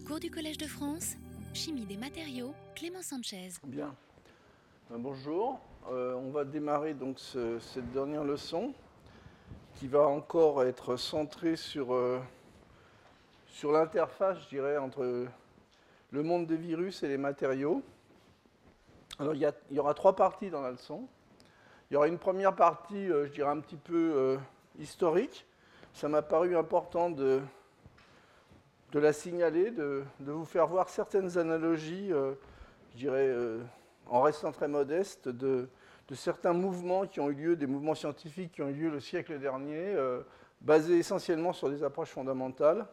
Cours du Collège de France, Chimie des matériaux, Clément Sanchez. Bien. Euh, bonjour. Euh, on va démarrer donc ce- cette dernière leçon qui va encore être centrée sur, euh, sur l'interface, je dirais, entre le monde des virus et les matériaux. Alors il y, aura trois parties dans la leçon. Il y aura une première partie, euh, je dirais, un petit peu historique. Ça m'a paru important de, de la signaler, de, vous faire voir certaines analogies, euh, je dirais, euh, en restant très modeste, de, certains mouvements qui ont eu lieu, des mouvements scientifiques qui ont eu lieu le siècle dernier, euh, basés essentiellement sur des approches fondamentales,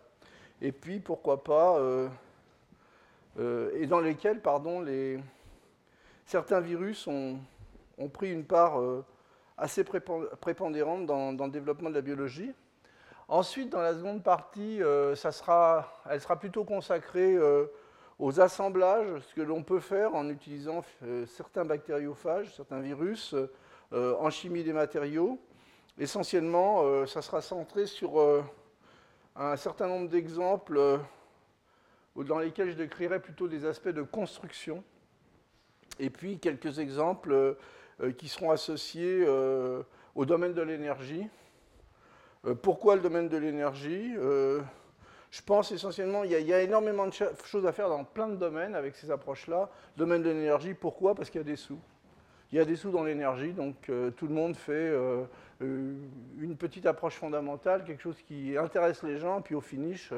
et puis pourquoi pas, et dans lesquels, pardon, certains virus ont, pris une part assez prépondérante dans le développement de la biologie. Ensuite, dans la seconde partie, euh, elle sera plutôt consacrée euh, aux assemblages, ce que l'on peut faire en utilisant euh, certains bactériophages, certains virus, en chimie des matériaux. Essentiellement, ça sera centré sur un certain nombre d'exemples dans lesquels je décrirai plutôt des aspects de construction, et puis quelques exemples qui seront associés au domaine de l'énergie. Euh, pourquoi le domaine de l'énergie Euh, Je pense essentiellement il y, a, énormément de choses à faire dans plein de domaines avec ces approches-là. Domaine de l'énergie, pourquoi? Parce qu'il y a des sous. Il y a des sous dans l'énergie, donc euh, tout le monde fait une petite approche fondamentale, quelque chose qui intéresse les gens, puis au finish,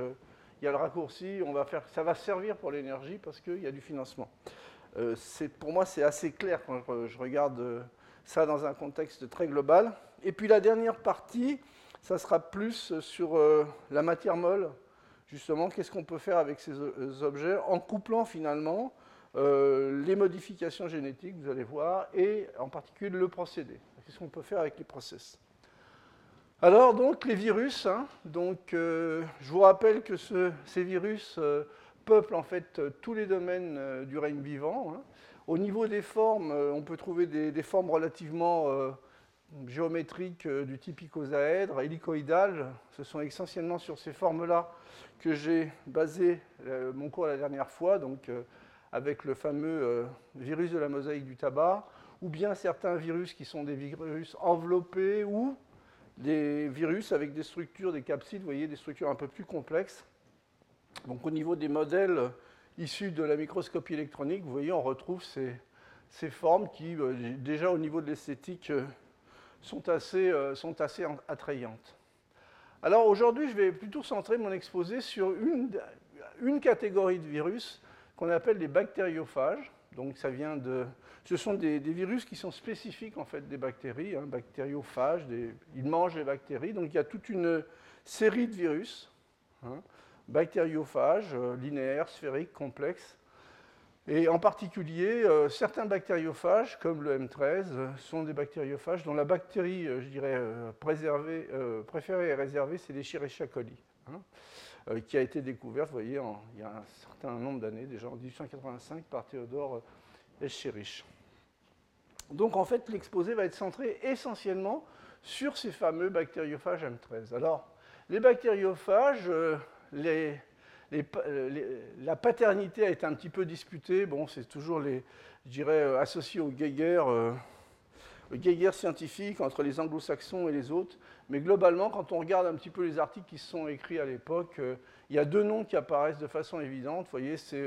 il y a le raccourci, on va faire, ça va servir pour l'énergie parce qu'il y a du financement. Pour moi, c'est assez clair quand je, regarde ça dans un contexte très global. Et puis la dernière partie, ça sera plus sur euh, la matière molle, justement, qu'est-ce qu'on peut faire avec ces o- objets, en couplant finalement euh, les modifications génétiques, vous allez voir, et en particulier le procédé. Qu'est-ce qu'on peut faire avec les process? Alors, donc, les virus, hein, donc, euh, je vous rappelle que ce- ces virus euh, peuplent en fait euh, tous les domaines euh, du règne vivant. hein. Au niveau des formes, euh, on peut trouver des, formes relativement euh, géométriques euh, du type icosaèdre, hélicoïdales. Ce sont essentiellement sur ces formes-là que j'ai basé euh, mon cours la dernière fois, donc euh, avec le fameux virus de la mosaïque du tabac, ou bien certains virus qui sont des virus enveloppés, ou des virus avec des structures, des capsides, vous voyez, des structures un peu plus complexes. Donc au niveau des modèles issus de la microscopie électronique, vous voyez, on retrouve ces, formes qui, déjà au niveau de l'esthétique, sont assez, euh, sont assez attrayantes. Alors aujourd'hui, je vais plutôt centrer mon exposé sur une, une catégorie de virus qu'on appelle les bactériophages. Donc ça vient de, ce sont des, virus qui sont spécifiques en fait des bactéries, hein, bactériophages. ils mangent les bactéries. Donc il y a toute une série de virus, hein, bactériophages, euh, linéaires, sphériques, complexes. Et en particulier, euh, certains bactériophages, comme le M13, euh, sont des bactériophages dont la bactérie, euh, je dirais, préservée, préférée et réservée, c'est l'Escherichia coli, hein, qui a été découverte, vous voyez, il y a un certain nombre d'années, déjà en 1885, par Théodore Escherichia. Donc en fait, l'exposé va être centré essentiellement sur ces fameux bactériophages M13. Alors, les bactériophages, les, euh, les- la paternité a été un petit peu disputée. Bon, c'est toujours les, je dirais, euh, associé au Geiger, euh, entre les anglo-saxons et les autres. Mais globalement, quand on regarde un petit peu les articles qui se sont écrits à l'époque, euh, il y a deux noms qui apparaissent de façon évidente. Vous voyez, c'est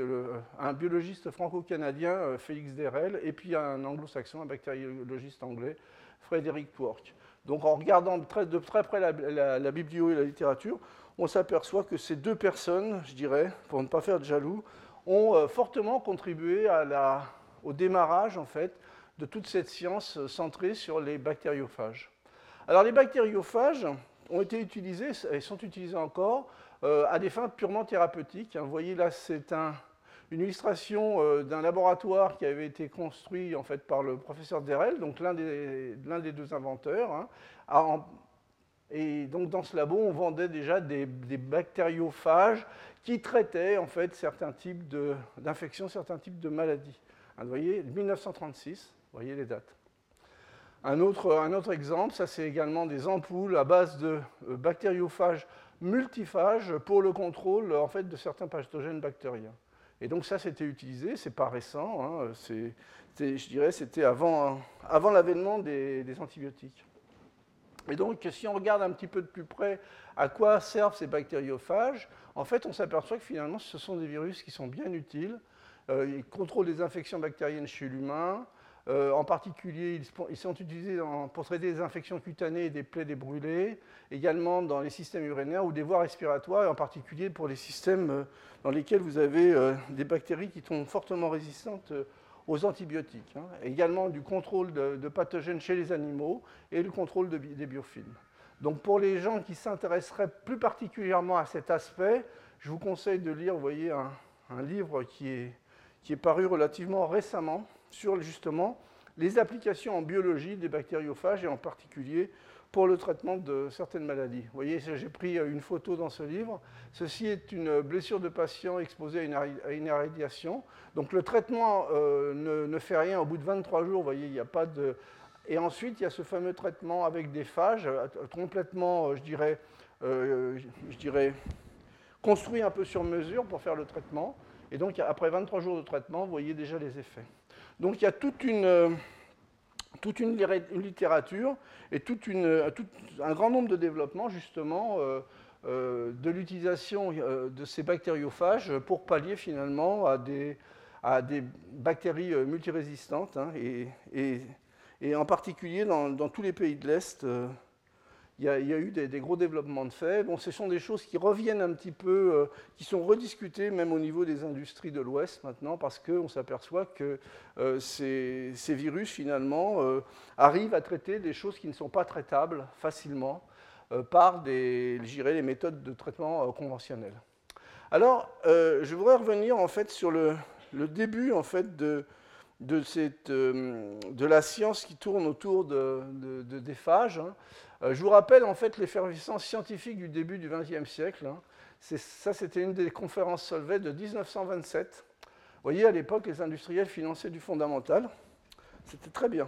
un biologiste franco-canadien, euh, Félix Derel, et puis un anglo-saxon, un bactériologiste anglais, Frédéric Twork. Donc en regardant de très, de très près la, la- la biblio et la littérature, on s'aperçoit que ces deux personnes, je dirais, pour ne pas faire de jaloux, ont euh, fortement contribué au démarrage en fait de toute cette science euh, centrée sur les bactériophages. Alors les bactériophages ont été utilisés et sont utilisés encore euh, à des fins purement thérapeutiques. hein. Vous voyez là, c'est un- une illustration d'un laboratoire qui avait été construit en fait par le professeur Derel, donc l'un des, deux inventeurs. hein. Et donc dans ce labo, on vendait déjà des, bactériophages qui traitaient en fait certains types d'infections, certains types de maladies. Hein, vous voyez, 1936, vous voyez les dates. Un autre, exemple, ça c'est également des ampoules à base de euh, bactériophages multiphages pour le contrôle en fait, de certains pathogènes bactériens. Et donc ça, c'était utilisé, c'est pas récent, hein, je dirais c'était avant, avant l'avènement des, antibiotiques. Et donc, si on regarde un petit peu de plus près à quoi servent ces bactériophages, en fait, on s'aperçoit que finalement, ce sont des virus qui sont bien utiles. Euh, ils contrôlent les infections bactériennes chez l'humain, euh, en particulier, ils sont utilisés pour traiter des infections cutanées et des plaies débrûlées, également dans les systèmes urinaires ou des voies respiratoires, et en particulier pour les systèmes euh, dans lesquels vous avez des bactéries qui sont fortement résistantes aux antibiotiques. Hein. Également du contrôle de, pathogènes chez les animaux et le contrôle des biofilms. Donc pour les gens qui s'intéresseraient plus particulièrement à cet aspect, je vous conseille de lire, voyez, un, un livre qui est, qui est paru relativement récemment, sur justement les applications en biologie des bactériophages et en particulier pour le traitement de certaines maladies. Vous voyez, j'ai pris une photo dans ce livre. Ceci est une blessure de patient exposée à une, irradiation. Donc le traitement euh, ne, fait rien au bout de 23 jours. Vous voyez, il n'y a pas de... Et ensuite, il y a ce fameux traitement avec des phages, euh, complètement, euh, je dirais, je dirais, construit un peu sur mesure pour faire le traitement. Et donc, après 23 jours de traitement, vous voyez déjà les effets. Donc il y a toute une, euh, toute une, littérature et une, un grand nombre de développements justement euh, euh, de l'utilisation de ces bactériophages pour pallier finalement à des, bactéries multirésistantes hein, et, en particulier dans tous les pays de l'Est il y, a, eu des, gros développements de fait. Bon, ce sont des choses qui reviennent un petit peu, euh, qui sont rediscutées même au niveau des industries de l'Ouest maintenant, parce qu'on s'aperçoit que euh, ces, virus, finalement, euh, arrivent à traiter des choses qui ne sont pas traitables facilement par des, les méthodes de traitement conventionnelles. Alors, je voudrais revenir en fait sur le, début en fait de, la science qui tourne autour de, des phages. Hein. Euh, je vous rappelle en fait l'effervescence scientifique du début du XXe siècle. Hein. Ça, c'était une des conférences Solvay de 1927. Vous voyez, à l'époque, les industriels finançaient du fondamental. C'était très bien.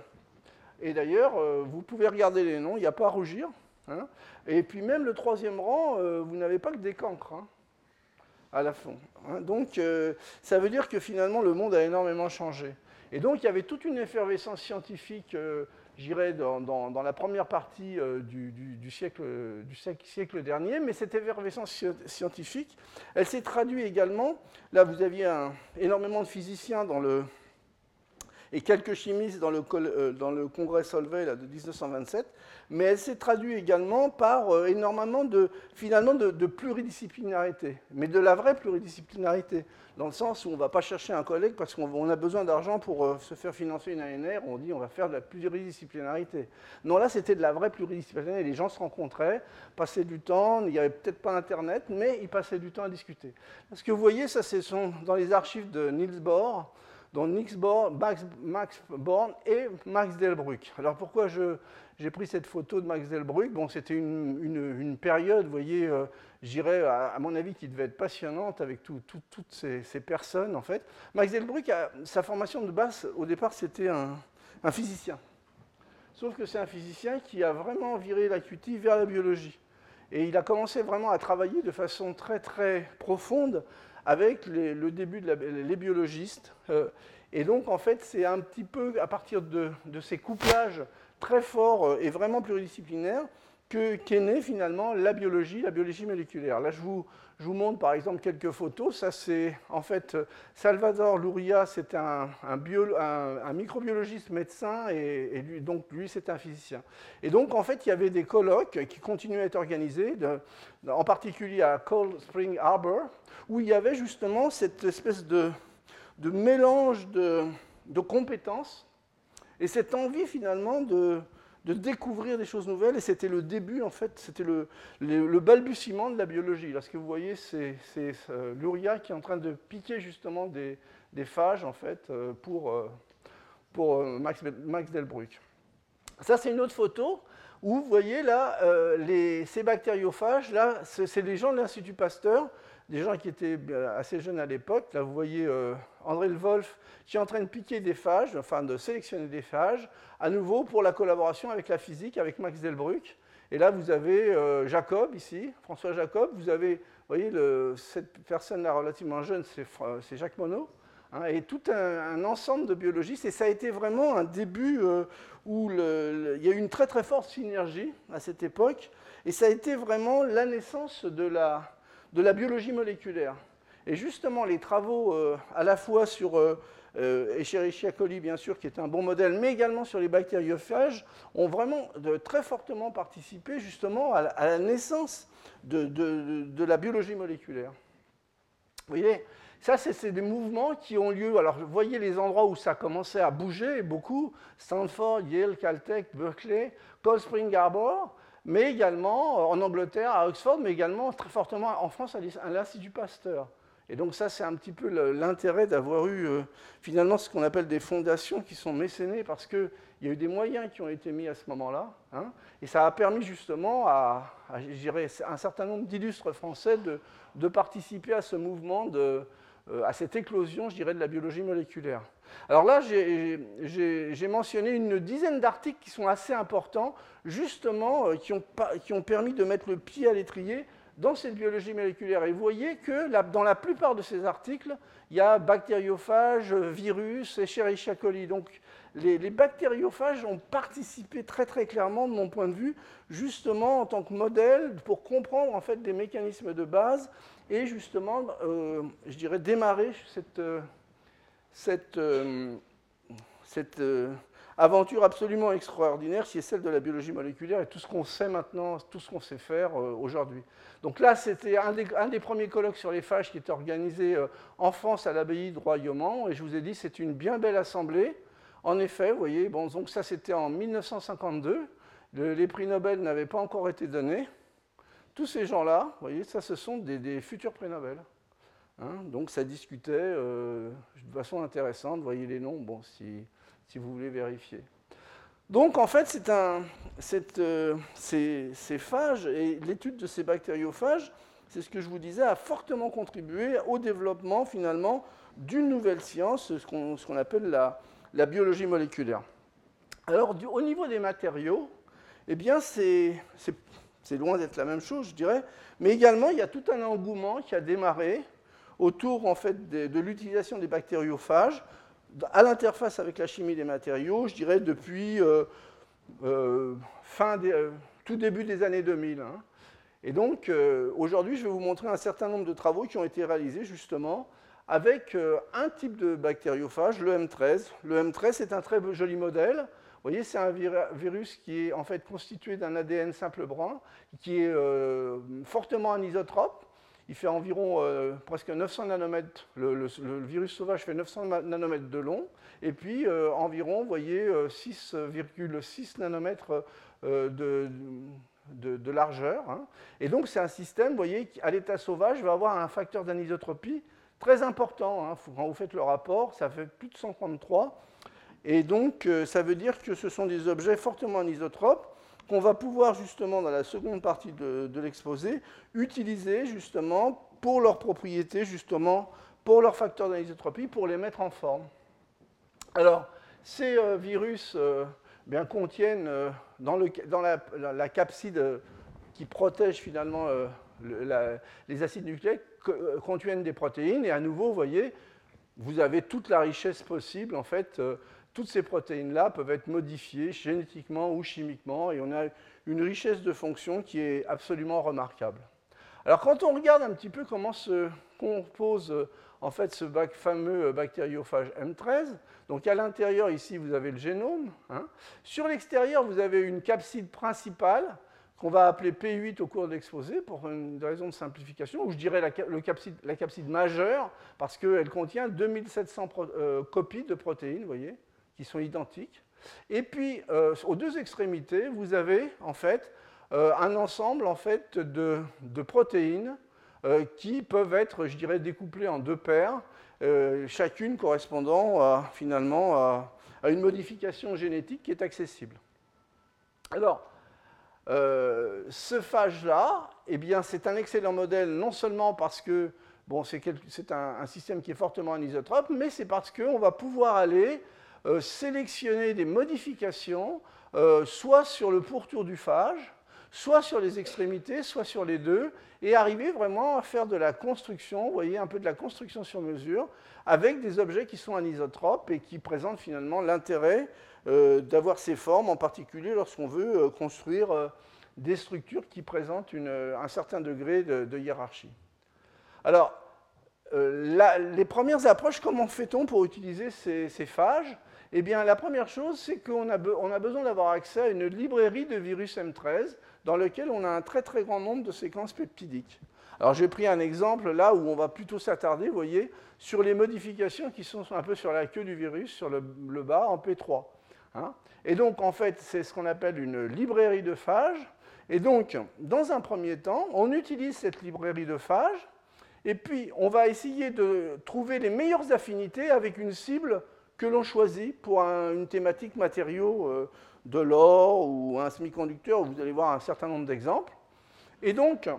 Et d'ailleurs, euh, vous pouvez regarder les noms, il n'y a pas à rougir. Hein. Et puis même le troisième rang, euh, vous n'avez pas que des cancres hein, à la fin. Donc ça veut dire que finalement le monde a énormément changé. Et donc il y avait toute une effervescence scientifique j'irais dans, la première partie euh, du, du, siècle, du, siècle, dernier, mais cette effervescence scientifique, elle s'est traduite également, là vous aviez un, énormément de physiciens dans le, et quelques chimistes dans le, euh, dans le congrès Solvay là, de 1927, mais elle s'est traduite également par euh, énormément de, finalement, de, pluridisciplinarité, mais de la vraie pluridisciplinarité, dans le sens où on ne va pas chercher un collègue parce qu'on a besoin d'argent pour euh, se faire financer une ANR, on dit on va faire de la pluridisciplinarité. Non, là c'était de la vraie pluridisciplinarité, les gens se rencontraient, passaient du temps, il n'y avait peut-être pas Internet, mais ils passaient du temps à discuter. Ce que vous voyez, ça c'est dans les archives de Niels Bohr, dont Max, Max Born et Max Delbruck. Alors pourquoi j'ai pris cette photo de Max Delbruck? Bon, c'était une, période, vous voyez, euh, j'irais, à, mon avis, qui devait être passionnante avec toutes ces, personnes, en fait. Max Delbruck, sa formation de base, au départ, c'était un, un physicien. Sauf que c'est un physicien qui a vraiment viré l'acuité vers la biologie. Et il a commencé vraiment à travailler de façon très très profonde avec le début de les biologistes. Euh, et donc, en fait, c'est un petit peu à partir de, ces couplages très forts euh, et vraiment pluridisciplinaires qu'est née finalement la biologie, la biologie moléculaire. Là, je vous, je vous montre par exemple quelques photos. Ça, c'est en fait Salvador Luria, c'est un, microbiologiste médecin et, lui, donc lui, c'est un physicien. Et donc, en fait, il y avait des colloques qui continuaient à être organisés, en particulier à Cold Spring Harbor, où il y avait justement cette espèce de, mélange de compétences et cette envie finalement de, de découvrir des choses nouvelles. Et c'était le début, en fait, c'était le, le, balbutiement de la biologie. Là, ce que vous voyez, c'est euh, Luria qui est en train de piquer justement des, des phages, en fait, euh, pour, euh, pour Max, Max Delbruck. Ça, c'est une autre photo où vous voyez là, les, ces bactériophages, là, c'est les gens de l'Institut Pasteur des gens qui étaient assez jeunes à l'époque. Là, vous voyez euh, André Le Wolf qui est en train de piquer des phages, enfin de sélectionner des phages, à nouveau pour la collaboration avec la physique, avec Max Delbruck. Et là, vous avez euh, Jacob ici, François Jacob. Vous avez, vous voyez, cette personne-là relativement jeune, c'est Jacques Monod. Hein, et tout un, ensemble de biologistes. Et ça a été vraiment un début euh, où il y a eu une très très forte synergie à cette époque. Et ça a été vraiment la naissance de la, de la biologie moléculaire. Et justement, les travaux euh, à la fois sur euh, euh, Escherichia coli, bien sûr, qui est un bon modèle, mais également sur les bactériophages, ont vraiment très fortement participé justement à la, naissance de, la biologie moléculaire. Vous voyez, ça, c'est des mouvements qui ont lieu. Alors, vous voyez les endroits où ça commençait à bouger beaucoup Stanford, Yale, Caltech, Berkeley, Cold Spring Harbor, mais également en Angleterre, à Oxford, mais également très fortement en France à l'Institut Pasteur. Et donc ça, c'est un petit peu l'intérêt d'avoir eu euh, finalement ce qu'on appelle des fondations qui sont mécénées parce qu'il y a eu des moyens qui ont été mis à ce moment-là. Hein, et ça a permis justement à, un certain nombre d'illustres français de, participer à ce mouvement, euh, à cette éclosion, je dirais, de la biologie moléculaire. Alors là, j'ai mentionné une dizaine d'articles qui sont assez importants, justement, euh, qui, ont, permis de mettre le pied à l'étrier dans cette biologie moléculaire. Et vous voyez que dans la plupart de ces articles, il y a bactériophages, virus, Escherichia coli. Donc les, bactériophages ont participé très très clairement, de mon point de vue, justement en tant que modèle pour comprendre en fait des mécanismes de base et justement, euh, je dirais, démarrer cette, euh, cette, euh, cette aventure absolument extraordinaire qui est celle de la biologie moléculaire et tout ce qu'on sait maintenant, tout ce qu'on sait faire euh, aujourd'hui. Donc là, c'était un, des, premiers colloques sur les phages qui était organisé euh, en France à l'abbaye de Royaumont et je vous ai dit c'est une bien belle assemblée. En effet, vous voyez, bon, donc ça c'était en 1952, les prix Nobel n'avaient pas encore été donnés. Tous ces gens-là, vous voyez, ça ce sont des, futurs prix Nobel. Hein. donc ça discutait euh, de façon intéressante, voyez les noms, si vous voulez vérifier. Donc en fait, euh, ces, phages et l'étude de ces bactériophages, c'est ce que je vous disais, a fortement contribué au développement finalement d'une nouvelle science, ce qu'on appelle la, biologie moléculaire. Alors au niveau des matériaux, eh bien c'est loin d'être la même chose, je dirais, mais également il y a tout un engouement qui a démarré autour en fait de, l'utilisation des bactériophages à l'interface avec la chimie des matériaux, je dirais depuis euh, euh, euh, tout début des années 2000. Hein. Et donc, aujourd'hui, je vais vous montrer un certain nombre de travaux qui ont été réalisés justement avec un type de bactériophage, le M13. Le M13 est un très joli modèle. Vous voyez, c'est un virus qui est en fait constitué d'un ADN simple brun, qui est fortement anisotrope, il fait environ euh, presque 900 nanomètres, le, virus sauvage fait 900 nanomètres de long, et puis euh, environ, voyez, 6,6 euh, nanomètres de, de, largeur. Hein. Et donc c'est un système, vous voyez, qui à l'état sauvage va avoir un facteur d'anisotropie très important. Hein. Quand vous faites le rapport, ça fait plus de 133. Et donc ça veut dire que ce sont des objets fortement anisotropes qu'on va pouvoir justement dans la seconde partie de, l'exposé utiliser justement pour leurs propriétés, justement pour leurs facteurs d'anisotropie, pour les mettre en forme. Alors, ces euh, virus euh, bien, contiennent euh, dans la, capside qui protège finalement les acides nucléiques, contiennent des protéines, et à nouveau, vous voyez, vous avez toute la richesse possible en fait toutes ces protéines-là peuvent être modifiées génétiquement ou chimiquement, et on a une richesse de fonctions qui est absolument remarquable. Alors quand on regarde un petit peu comment se compose en fait ce fameux bactériophage M13, donc à l'intérieur ici vous avez le génome, hein. sur l'extérieur vous avez une capside principale qu'on va appeler P8 au cours de l'exposé pour une raison de simplification, ou je dirais la, capside, la majeure, parce qu'elle contient 2700 euh, copies de protéines, vous voyez qui sont identiques. Et puis, euh, aux deux extrémités, vous avez en fait euh, un ensemble en fait, de, protéines euh, qui peuvent être, je dirais, découplées en deux paires, chacune correspondant finalement à, une modification génétique qui est accessible. Alors, ce phage-là, eh c'est un excellent modèle, non seulement parce que bon, c'est un, système qui est fortement anisotrope, mais c'est parce qu'on va pouvoir aller euh, sélectionner des modifications, euh, soit sur le pourtour du phage, soit sur les extrémités, soit sur les deux, et arriver vraiment à faire de la construction, vous voyez, un peu de la construction sur mesure, avec des objets qui sont anisotropes et qui présentent finalement l'intérêt euh, d'avoir ces formes, en particulier lorsqu'on veut construire des structures qui présentent un certain degré de, hiérarchie. Alors, les premières approches, comment fait-on pour utiliser ces phages? Eh bien, la première chose, c'est qu'on a, besoin d'avoir accès à une librairie de virus M13 dans lequel on a un très très grand nombre de séquences peptidiques. Alors j'ai pris un exemple là où on va plutôt s'attarder, voyez, sur les modifications qui sont un peu sur la queue du virus, sur le, bas, en P3. Hein. Et donc en fait, c'est ce qu'on appelle une librairie de phages. Et donc, dans un premier temps, on utilise cette librairie de phages, et puis on va essayer de trouver les meilleures affinités avec une cible que l'on choisit pour une thématique matériaux euh, de l'or ou un semi-conducteur, vous allez voir un certain nombre d'exemples. Et donc,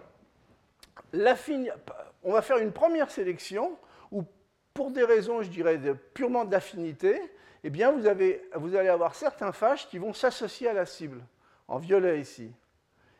on va faire une première sélection où, pour des raisons, je dirais, purement d'affinité, eh bien, vous, vous allez avoir certains phages qui vont s'associer à la cible, en violet ici.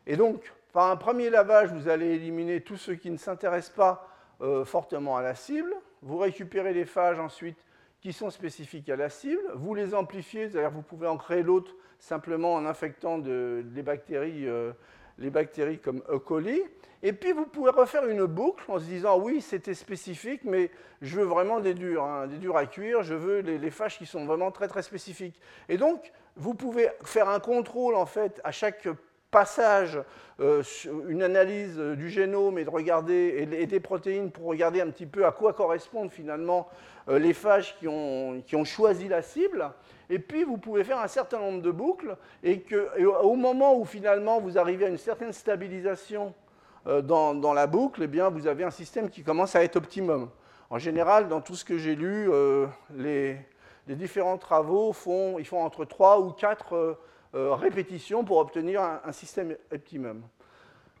Et donc, par un premier lavage, vous allez éliminer tous ceux qui ne s'intéressent pas euh, fortement à la cible. Vous récupérez les phages ensuite qui sont spécifiques à la cible. Vous les amplifiez, c'est-à-dire vous pouvez en créer l'autre simplement en infectant les, bactéries, euh, les bactéries comme E. coli. Et puis vous pouvez refaire une boucle en se disant oui, c'était spécifique, mais je veux vraiment des durs, hein, des durs à cuire, je veux les, les, fâches qui sont vraiment très très spécifiques. Et donc, vous pouvez faire un contrôle en fait à chaque passage, euh, une analyse du génome et de regarder et, des protéines pour regarder un petit peu à quoi correspondent finalement euh, les phages qui ont, qui ont, choisi la cible. Et puis vous pouvez faire un certain nombre de boucles et, que, au moment où finalement vous arrivez à une certaine stabilisation euh, dans, dans, la boucle, eh bien vous avez un système qui commence à être optimum. En général, dans tout ce que j'ai lu, les, les, différents travaux font, ils font entre 3 ou 4 euh, répétition pour obtenir un, système optimum.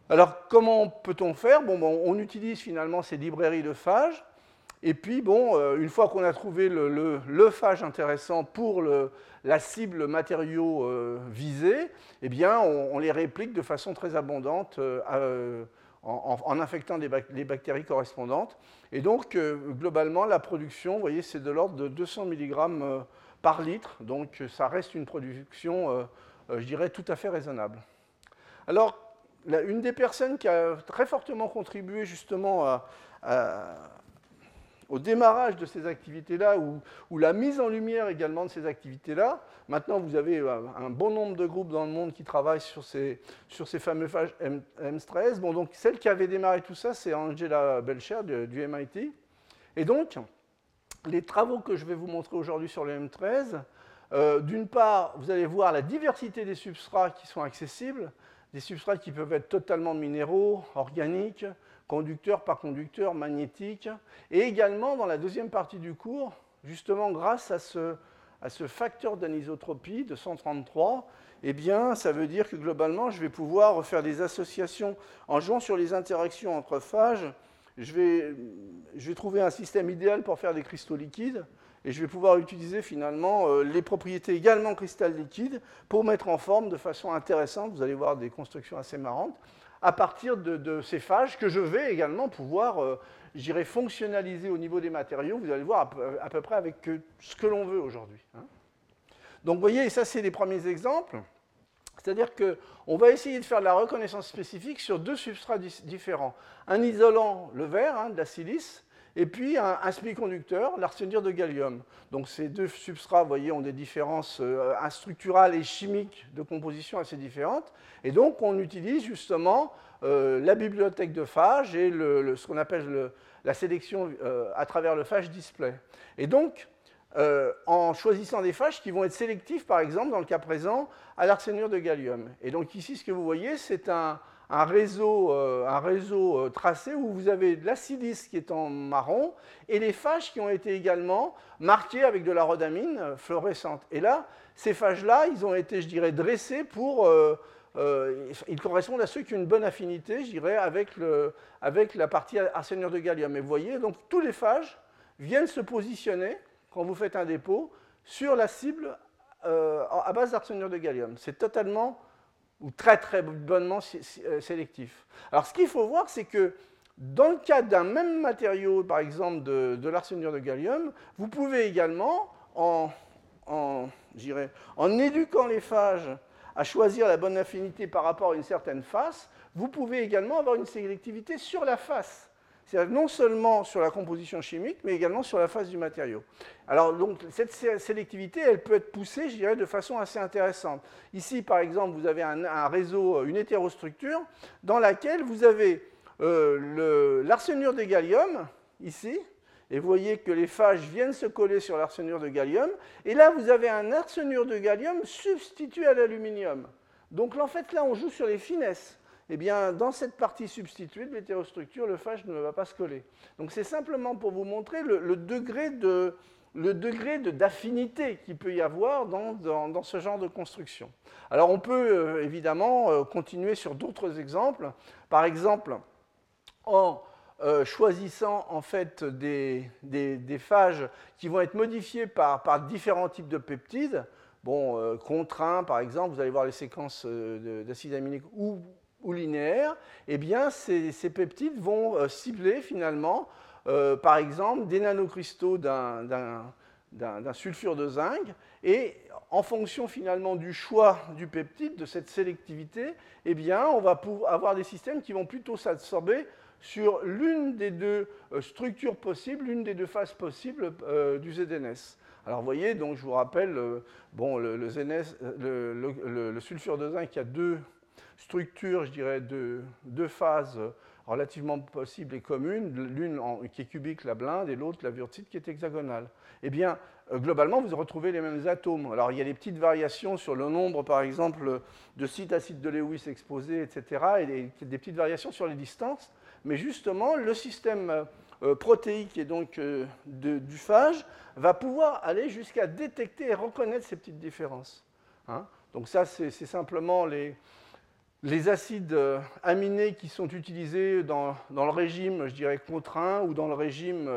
Alors, comment peut-on faire? Bon, On utilise finalement ces librairies de phages. Et puis, bon, euh, une fois qu'on a trouvé le, phage intéressant pour la cible matériau euh, visé, eh bien, on, les réplique de façon très abondante en, infectant les bactéries correspondantes. Et donc, globalement, la production, vous voyez, c'est de l'ordre de 200 mg par litre. Donc ça reste une production, euh, euh, je dirais, tout à fait raisonnable. Alors, une des personnes qui a très fortement contribué justement au démarrage de ces activités-là, ou, la mise en lumière également de ces activités-là. Maintenant, vous avez euh, un bon nombre de groupes dans le monde qui travaillent sur ces, fameux phages M13. Bon, donc, celle qui avait démarré tout ça, c'est Angela Belcher du MIT. Et donc, les travaux que je vais vous montrer aujourd'hui sur le M13, euh, d'une part, vous allez voir la diversité des substrats qui sont accessibles, des substrats qui peuvent être totalement minéraux, organiques, conducteurs par conducteurs, magnétiques, et également dans la deuxième partie du cours, justement grâce à ce, facteur d'anisotropie de 133, eh bien, ça veut dire que globalement, je vais pouvoir faire des associations en jouant sur les interactions entre phages je vais, trouver un système idéal pour faire des cristaux liquides et je vais pouvoir utiliser finalement euh, les propriétés également cristal liquide pour mettre en forme de façon intéressante, vous allez voir des constructions assez marrantes, à partir de, ces phages que je vais également pouvoir, euh, j'irai fonctionnaliser au niveau des matériaux, vous allez voir à peu, près avec ce que l'on veut aujourd'hui. Hein. Donc vous voyez, ça c'est les premiers exemples. C'est-à-dire qu'on va essayer de faire de la reconnaissance spécifique sur deux substrats différents. Un isolant, le verre, hein, de la silice, et puis un, semi-conducteur, l'arsénure de gallium. Donc ces deux substrats, vous voyez, ont des différences euh, structurales et chimiques de composition assez différentes. Et donc on utilise justement euh, la bibliothèque de phage et ce qu'on appelle la sélection euh, à travers le phage display. Et donc, euh, en choisissant des phages qui vont être sélectifs, par exemple, dans le cas présent, à l'arsénure de gallium. Et donc ici, ce que vous voyez, c'est un, réseau, euh, euh, tracé où vous avez de la qui est en marron et les phages qui ont été également marqués avec de la rhodamine fluorescente. Et là, ces phages-là, ils ont été, je dirais, dressés pour... ils correspondent à ceux qui ont une bonne affinité, je dirais, avec, avec la partie arsénure de gallium. Et vous voyez, donc tous les phages viennent se positionner quand vous faites un dépôt sur la cible euh, à base d'arsenure de gallium. C'est totalement ou très très bonnement sélectif. Alors ce qu'il faut voir, c'est que dans le cas d'un même matériau, par exemple de, de l'arsenure de gallium, vous pouvez également, en, en, en éduquant les phages à choisir la bonne affinité par rapport à une certaine face, vous pouvez également avoir une sélectivité sur la face. C'est-à-dire non seulement sur la composition chimique, mais également sur la face du matériau. Alors, donc, cette sélectivité, elle peut être poussée, je dirais, de façon assez intéressante. Ici, par exemple, vous avez un, réseau, une hétérostructure, dans laquelle vous avez euh, l'arsenure de gallium, ici, et vous voyez que les phages viennent se coller sur l'arsenure de gallium. Et là, vous avez un arsenure de gallium substitué à l'aluminium. Donc en fait, là, on joue sur les finesses. Eh bien, dans cette partie substituée de l'hétérostructure, le phage ne va pas se coller. Donc c'est simplement pour vous montrer le, degré de d'affinité qu'il peut y avoir dans, ce genre de construction. Alors on peut euh, évidemment euh, continuer sur d'autres exemples. Par exemple, en euh, choisissant en fait des, phages qui vont être modifiés par, différents types de peptides. Bon, par exemple, vous allez voir les séquences d'acides aminiques ou, linéaires. Eh bien, ces, peptides vont cibler finalement, par exemple, des nanocristaux d'un sulfure de zinc. Et en fonction finalement du choix du peptide, de cette sélectivité, eh bien, on va avoir des systèmes qui vont plutôt s'absorber sur l'une des deux euh, structures possibles, l'une des deux phases possibles euh, du ZNS. Alors vous voyez, donc je vous rappelle, euh, bon, le, ZNS, le, sulfure de zinc, il y a deux structures, je dirais, deux, deux phases relativement possibles et communes, l'une qui est cubique, la blinde, et l'autre, la wurtzite, qui est hexagonale. Eh bien, globalement, vous retrouvez les mêmes atomes. Alors, il y a des petites variations sur le nombre, par exemple, de sites acides de Lewis exposés, etc., et des petites variations sur les distances mais justement, le système euh, protéique et donc euh, du phage va pouvoir aller jusqu'à détecter et reconnaître ces petites différences. Hein. donc ça, c'est simplement les, acides euh, aminés qui sont utilisés dans, le régime, je dirais, contraint ou dans le régime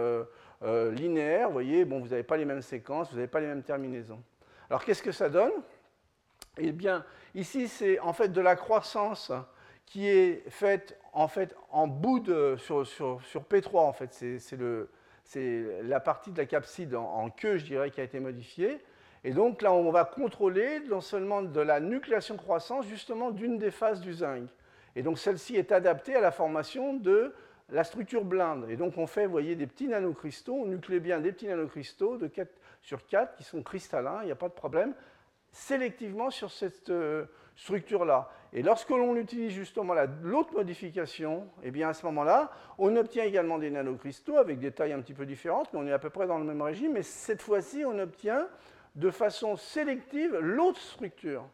linéaire. Vous voyez, bon, vous n'avez pas les mêmes séquences, vous n'avez pas les mêmes terminaisons. Alors qu'est-ce que ça donne? Eh bien, ici, c'est en fait de la croissance qui est faite en fait en bout de, sur, P3 en fait, c'est la partie de la capside en, queue, je dirais, qui a été modifiée. Et donc là, on va contrôler non seulement de la nucléation croissance, justement d'une des phases du zinc. Et donc celle-ci est adaptée à la formation de la structure blinde. Et donc on fait, vous voyez, des petits nanocristaux, on nuclée bien des petits nanocristaux de 4 sur 4 qui sont cristallins, il n'y a pas de problème, sélectivement sur cette euh, structure-là. Et lorsque l'on utilise justement l'autre modification, eh bien à ce moment-là, on obtient également des nanocristaux avec des tailles un petit peu différentes, mais on est à peu près dans le même régime. Mais cette fois-ci, on obtient de façon sélective l'autre structure.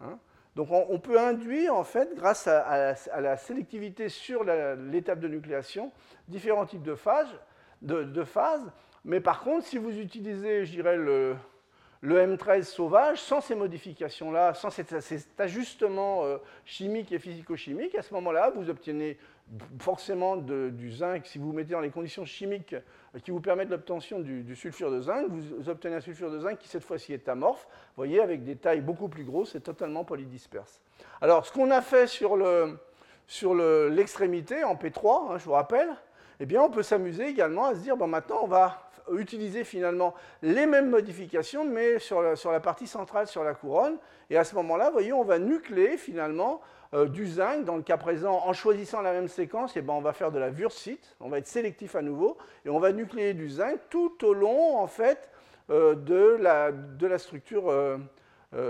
Hein. Donc on, peut induire, en fait, grâce à, la, sélectivité sur l'étape de nucléation, différents types de phases, de. Mais par contre, si vous utilisez, je dirais, le, le M13 sauvage, sans ces modifications-là, sans cet, ajustement euh, chimique et physico-chimique, à ce moment-là, vous obtenez forcément du zinc. Si vous mettez dans les conditions chimiques euh, qui vous permettent l'obtention du, sulfure de zinc, vous obtenez un sulfure de zinc qui, cette fois-ci, est amorphe, vous voyez, avec des tailles beaucoup plus grosses et totalement polydisperses. Alors, ce qu'on a fait sur l'extrémité, en P3, hein, je vous rappelle, eh bien, on peut s'amuser également à se dire, bon, maintenant, on va utiliser finalement les mêmes modifications, mais sur la, sur la partie centrale, sur la couronne. Et à ce moment-là, voyez, on va nucléer finalement euh, du zinc. Dans le cas présent, en choisissant la même séquence, eh ben, on va faire de la wurtzite, on va être sélectif à nouveau, et on va nucléer du zinc tout au long, en fait, euh, de, la, structure euh,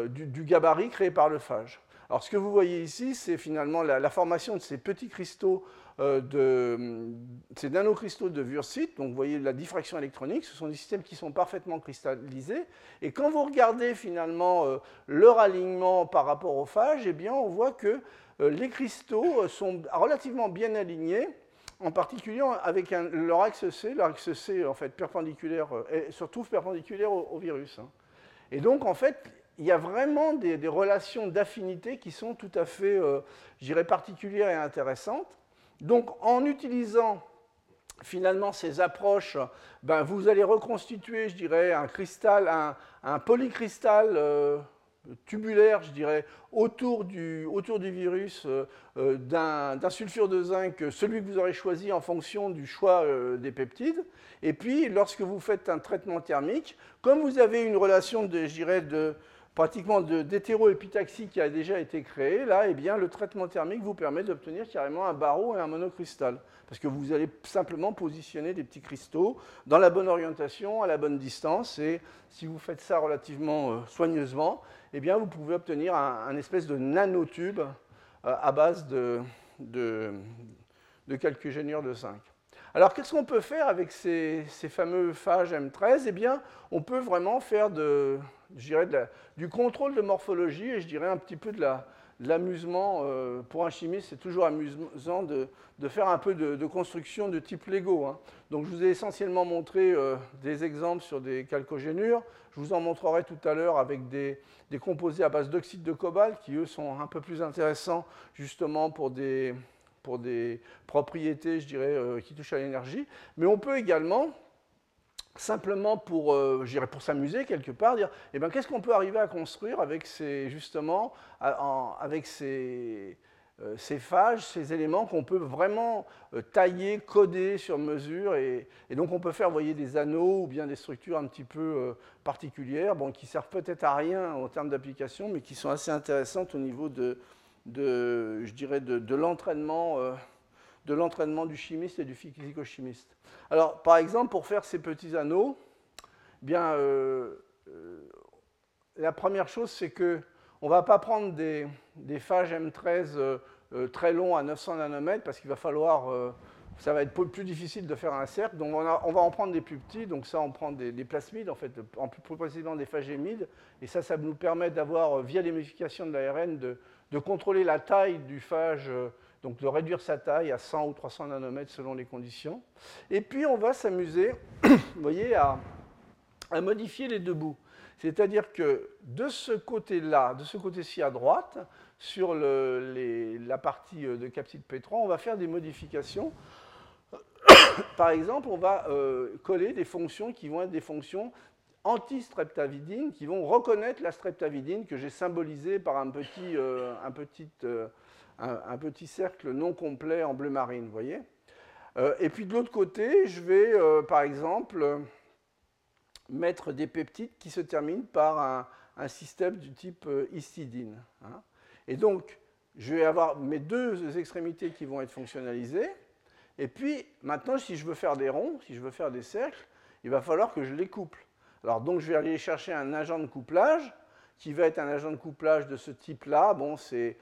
du, gabarit créé par le phage. Alors ce que vous voyez ici, c'est finalement la, formation de ces petits cristaux de ces nanocristaux de Wurtzite. Donc vous voyez la diffraction électronique, ce sont des systèmes qui sont parfaitement cristallisés. Et quand vous regardez finalement euh, leur alignement par rapport au phage, eh bien on voit que euh, les cristaux sont relativement bien alignés en particulier avec leur axe C, leur axe C en fait perpendiculaire, se retrouve perpendiculaire au, virus. Hein. Et donc en fait, il y a vraiment des, relations d'affinité qui sont tout à fait, euh, je dirais, particulières et intéressantes. Donc, en utilisant finalement ces approches, ben, vous allez reconstituer, je dirais, un cristal, un, polycristal euh, tubulaire, je dirais, autour du, autour du virus euh, euh, d'un sulfure de zinc, celui que vous aurez choisi en fonction du choix des peptides. Et puis, lorsque vous faites un traitement thermique, comme vous avez une relation de, je dirais, de, pratiquement d'hétéroépitaxie qui a déjà été créée, là, eh bien, le traitement thermique vous permet d'obtenir carrément un barreau et un monocristal. Parce que vous allez simplement positionner des petits cristaux dans la bonne orientation, à la bonne distance. Et si vous faites ça relativement soigneusement, eh bien, vous pouvez obtenir un, espèce de nanotube euh, à base de, de, de de zinc. Alors, qu'est-ce qu'on peut faire avec ces, fameux phages M13 Eh bien, on peut vraiment faire du contrôle de morphologie et je dirais un petit peu de la, l'amusement, euh, pour un chimiste, c'est toujours amusant de, faire un peu de, construction de type Lego. Hein. Donc je vous ai essentiellement montré euh, des exemples sur des calcogénures. Je vous en montrerai tout à l'heure avec des, composés à base d'oxyde de cobalt qui, eux, sont un peu plus intéressants justement pour des, pour des propriétés, je dirais, euh, qui touchent à l'énergie. Mais on peut également simplement pour, euh, pour s'amuser quelque part, dire eh ben, qu'est-ce qu'on peut arriver à construire avec ces, justement, avec ces, euh, ces phages, ces éléments qu'on peut vraiment euh, tailler, coder sur mesure, et, donc on peut faire, voyez, des anneaux ou bien des structures un petit peu particulières, bon, qui servent peut-être à rien en termes d'application, mais qui sont assez intéressantes au niveau de, de je dirais, de, l'entraînement de l'entraînement du chimiste et du physico-chimiste. Alors, par exemple, pour faire ces petits anneaux, bien, euh, euh, la première chose, c'est que on ne va pas prendre des, des phages M13 euh, très longs à 900 nanomètres parce qu'il va falloir, ça va être plus difficile de faire un cercle. Donc, on, va en prendre des plus petits. Donc, ça, on prend des, plasmides, en fait, en plus précisément des phages hémides. Et ça, ça nous permet d'avoir, via les modifications de l'ARN, de, de, contrôler la taille du phage donc de réduire sa taille à 100 ou 300 nanomètres selon les conditions. Et puis on va s'amuser, voyez, à, modifier les deux bouts. C'est-à-dire que de ce côté-là, de ce côté-ci à droite, sur la partie euh, de capside P3, on va faire des modifications. Par exemple, on va euh, coller des fonctions qui vont être des fonctions anti-streptavidine, qui vont reconnaître la streptavidine que j'ai symbolisée par un petit, euh, petit cercle non complet en bleu marine, voyez euh, Et puis de l'autre côté, je vais, euh, par exemple, mettre des peptides qui se terminent par un, système du type euh, histidine. Hein. Et donc, je vais avoir mes deux extrémités qui vont être fonctionnalisées. Et puis, maintenant, si je veux faire des ronds, si je veux faire des cercles, il va falloir que je les couple. Alors, donc, je vais aller chercher un agent de couplage qui va être un agent de couplage de ce type-là. Bon, c'est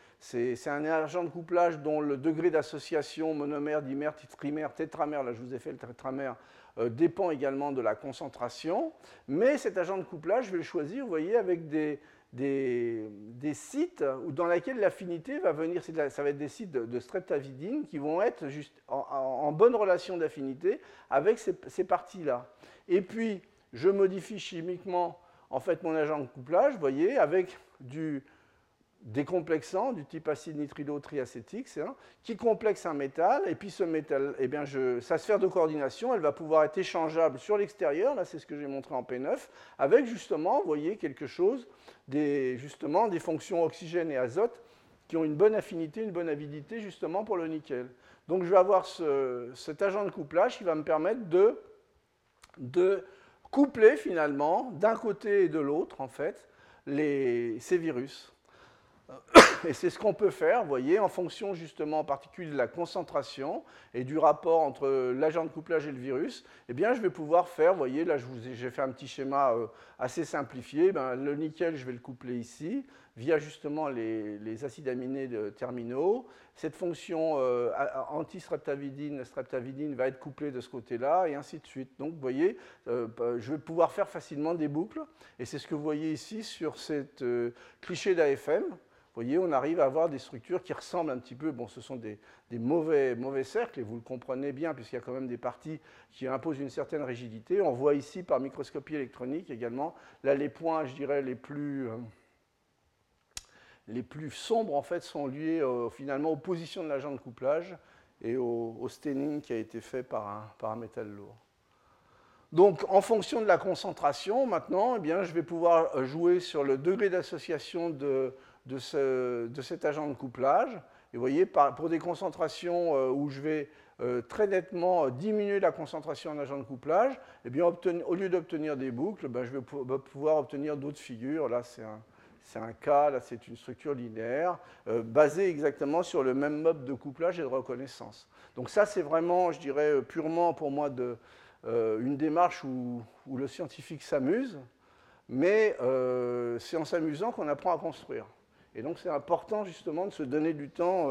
un agent de couplage dont le degré d'association monomère, dimère, trimère, tétramère, là je vous ai fait le tétramère, euh, dépend également de la concentration. Mais cet agent de couplage, je vais le choisir, voyez, avec des, des, des sites dans lesquels l'affinité va venir, ça va être des sites de, streptavidine qui vont être juste en, bonne relation d'affinité avec ces, ces parties-là. Et puis, je modifie chimiquement en fait mon agent de couplage, vous voyez, avec du décomplexant du type acide nitrido-triacétique, qui complexe un métal, et puis ce métal, eh bien sa sphère de coordination, elle va pouvoir être échangeable sur l'extérieur, là c'est ce que j'ai montré en P9, avec justement, vous voyez, quelque chose, des, justement, des fonctions oxygène et azote qui ont une bonne affinité, une bonne avidité justement pour le nickel. Donc je vais avoir cet agent de couplage qui va me permettre de, de coupler finalement, d'un côté et de l'autre, en fait, ces virus. Et c'est ce qu'on peut faire, vous voyez, en fonction justement en particulier de la concentration et du rapport entre l'agent de couplage et le virus, eh bien je vais pouvoir faire, vous voyez, là j'ai fait un petit schéma euh, assez simplifié, ben, le nickel je vais le coupler ici, via justement les, acides aminés de terminaux. Cette fonction euh, anti-streptavidine, streptavidine va être couplée de ce côté-là, et ainsi de suite. Donc, vous voyez, euh, bah, je vais pouvoir faire facilement des boucles, et c'est ce que vous voyez ici sur cette euh, cliché d'AFM. Vous voyez, on arrive à avoir des structures qui ressemblent un petit peu, bon, ce sont des, mauvais, mauvais cercles, et vous le comprenez bien, puisqu'il y a quand même des parties qui imposent une certaine rigidité. On voit ici, par microscopie électronique également, là, les points, je dirais, les plus les plus sombres en fait sont liés euh, finalement aux positions de l'agent de couplage et au, staining qui a été fait par un, par métal lourd. Donc, en fonction de la concentration, maintenant, eh bien, je vais pouvoir jouer sur le degré d'association de, de, cet agent de couplage. Et vous voyez, pour des concentrations euh, où je vais euh, très nettement diminuer la concentration en agent de couplage, eh bien, au lieu d'obtenir des boucles, ben, je vais pouvoir obtenir d'autres figures. Là, c'est un, c'est un cas, là c'est une structure linéaire, euh, basée exactement sur le même mode de couplage et de reconnaissance. Donc ça c'est vraiment, je dirais, purement pour moi euh, une démarche où, le scientifique s'amuse, mais euh, c'est en s'amusant qu'on apprend à construire. Et donc c'est important justement de se donner du temps,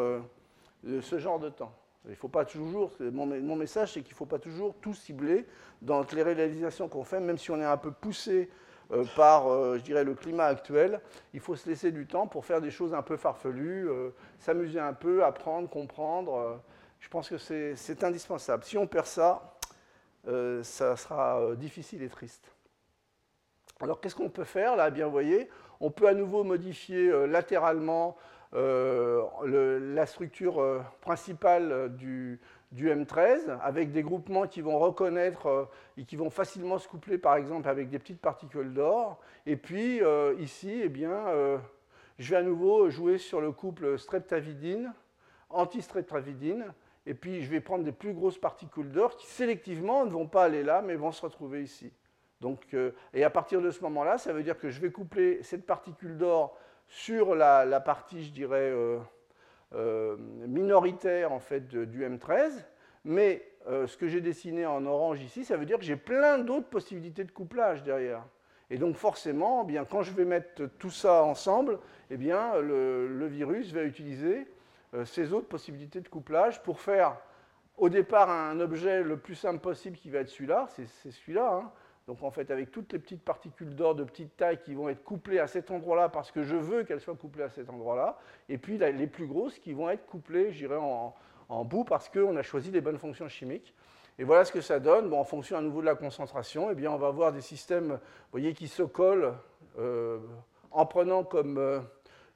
ce genre de temps. Il faut pas toujours, mon message c'est qu'il ne faut pas toujours tout cibler dans les réalisations qu'on fait, même si on est un peu poussé euh, par, euh, je dirais, le climat actuel. Il faut se laisser du temps pour faire des choses un peu farfelues, euh, s'amuser un peu, apprendre, comprendre. je pense que c'est indispensable. Si on perd ça, ça sera difficile et triste. Alors qu'est-ce qu'on peut faire là? Bien, vous voyez, on peut à nouveau modifier latéralement la structure principale du, du M13 avec des groupements qui vont reconnaître euh, et qui vont facilement se coupler par exemple avec des petites particules d'or. Et puis euh, ici, eh bien, euh, je vais à nouveau jouer sur le couple streptavidine, anti-streptavidine, et puis je vais prendre des plus grosses particules d'or qui sélectivement ne vont pas aller là mais vont se retrouver ici. Donc, et à partir de ce moment-là, ça veut dire que je vais coupler cette particule d'or sur la, partie, je dirais, minoritaire en fait du M13, mais euh, ce que j'ai dessiné en orange ici, ça veut dire que j'ai plein d'autres possibilités de couplage derrière. Et donc forcément, eh bien, quand je vais mettre tout ça ensemble, eh bien, le, virus va utiliser euh, ces autres possibilités de couplage pour faire au départ un objet le plus simple possible qui va être celui-là, c'est celui-là, hein, donc en fait, avec toutes les petites particules d'or de petite taille qui vont être couplées à cet endroit-là parce que je veux qu'elles soient couplées à cet endroit-là, et puis les plus grosses qui vont être couplées, j'irai en, en bout parce qu'on a choisi les bonnes fonctions chimiques. Et voilà ce que ça donne. En fonction à nouveau de la concentration, eh on va avoir des systèmes qui se collent euh, en prenant comme, euh,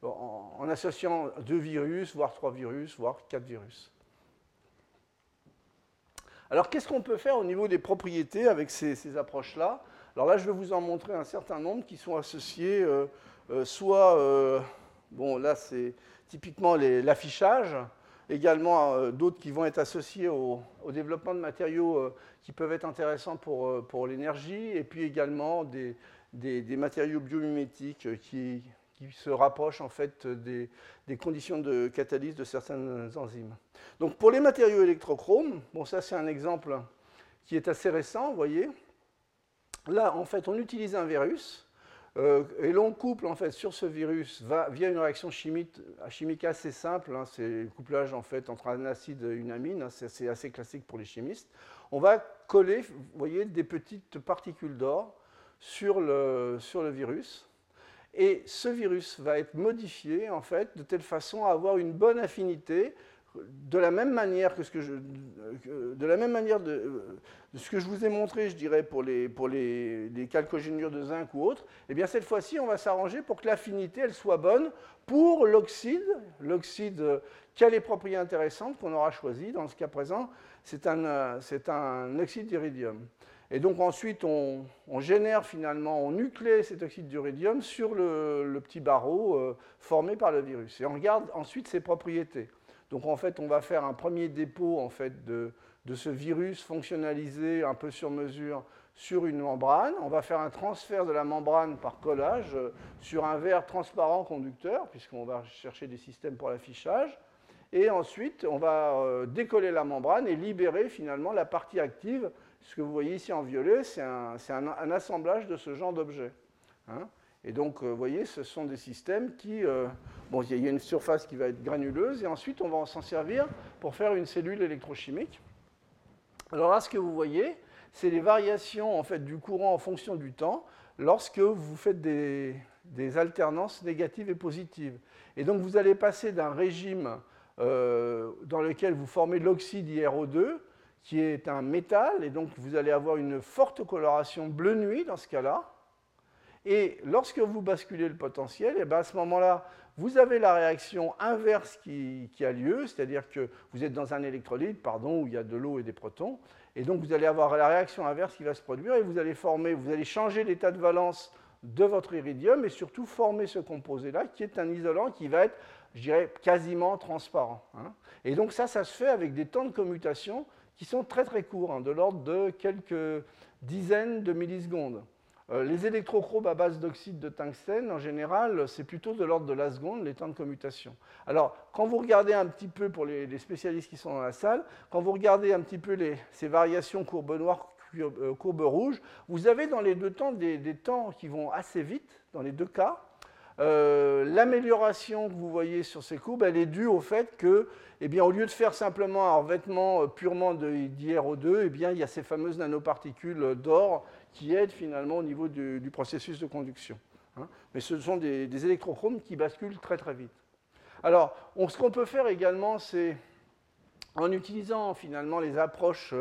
en associant deux virus, voire trois virus, voire quatre virus. Alors qu'est-ce qu'on peut faire au niveau des propriétés avec ces, approches-là? Alors là, je vais vous en montrer un certain nombre qui sont associés euh, euh, soit, euh, bon là c'est typiquement l'affichage, également d'autres qui vont être associés au, développement de matériaux qui peuvent être intéressants pour, l'énergie, et puis également des matériaux biomimétiques qui, qui se rapproche en fait des, conditions de catalyse de certaines enzymes. Donc pour les matériaux électrochromes, bon ça c'est un exemple qui est assez récent, voyez. Là en fait on utilise un virus euh, et l'on couple en fait sur ce virus via une réaction chimique, assez simple, hein, c'est le couplage en fait entre un acide et une amine, hein, c'est assez classique pour les chimistes. On va coller, voyez, des petites particules d'or sur le, sur le virus et ce virus va être modifié, en fait, de telle façon à avoir une bonne affinité, de la même manière que ce que je, vous ai montré, je dirais, pour les, pour calcogénures de zinc ou autres, eh bien cette fois-ci, on va s'arranger pour que l'affinité, soit bonne pour l'oxyde, l'oxyde qui a les propriétés intéressantes qu'on aura choisi. Dans ce cas présent, c'est un, c'est un oxyde d'iridium. Et donc ensuite, on, génère finalement, on nuclée cet oxyde d'uridium sur le, petit barreau euh, formé par le virus. Et on regarde ensuite ses propriétés. Donc en fait, on va faire un premier dépôt en fait, de, ce virus fonctionnalisé un peu sur mesure sur une membrane. On va faire un transfert de la membrane par collage euh, sur un verre transparent conducteur, puisqu'on va chercher des systèmes pour l'affichage. Et ensuite, on va euh, décoller la membrane et libérer finalement la partie active ce que vous voyez ici en violet, c'est un, assemblage de ce genre d'objets. Hein. et donc, euh, vous voyez, ce sont des systèmes qui... Euh, bon, il y a une surface qui va être granuleuse, et ensuite, on va s'en servir pour faire une cellule électrochimique. Alors là, ce que vous voyez, c'est les variations en fait, du courant en fonction du temps lorsque vous faites des, alternances négatives et positives. Et donc, vous allez passer d'un régime euh, dans lequel vous formez l'oxyde IRO2 qui est un métal, et donc vous allez avoir une forte coloration bleu nuit dans ce cas-là. Et lorsque vous basculez le potentiel, et eh bien à ce moment-là, vous avez la réaction inverse qui, a lieu, c'est-à-dire que vous êtes dans un électrolyte pardon, où il y a de l'eau et des protons, Et donc vous allez avoir la réaction inverse qui va se produire et vous allez former, vous allez changer l'état de valence de votre iridium et surtout former ce composé-là qui est un isolant qui va être, je dirais, quasiment transparent. Hein. Et donc ça, ça se fait avec des temps de commutation qui sont très très courts, hein, de l'ordre de quelques dizaines de millisecondes. Euh, les électrochromes à base d'oxyde de tungstène, en général, c'est plutôt de l'ordre de la seconde, les temps de commutation. Alors, quand vous regardez un petit peu, pour les, spécialistes qui sont dans la salle, quand vous regardez un petit peu ces variations courbes noires, euh, courbes rouges, vous avez dans les deux temps des, temps qui vont assez vite, dans les deux cas. Euh, l'amélioration que vous voyez sur ces courbes, elle est due au fait que, eh bien, au lieu de faire simplement un revêtement purement d'IRO2, eh bien, il y a ces fameuses nanoparticules d'or qui aident finalement au niveau du, processus de conduction. Hein. Mais ce sont des, électrochromes qui basculent très très vite. Alors, ce qu'on peut faire également, c'est en utilisant finalement les approches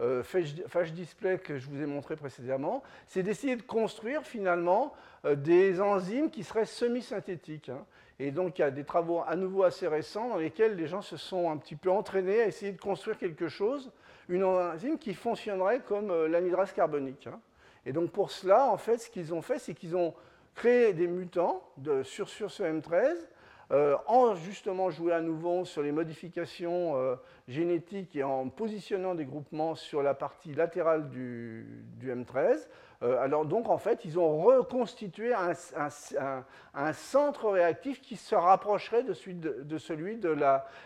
euh, euh, display que je vous ai montré précédemment, c'est d'essayer de construire finalement euh, des enzymes qui seraient semi-synthétiques. Hein. Et donc il y a des travaux à nouveau assez récents dans lesquels les gens se sont un petit peu entraînés à essayer de construire quelque chose, une enzyme qui fonctionnerait comme l'anhydrase carbonique. Hein. Et donc pour cela, en fait, ce qu'ils ont fait, c'est qu'ils ont créé des mutants sur, ce M13, euh, en justement jouant à nouveau sur les modifications euh, génétiques et en positionnant des groupements sur la partie latérale du M13, euh, alors donc en fait, ils ont reconstitué un, centre réactif qui se rapprocherait de celui de,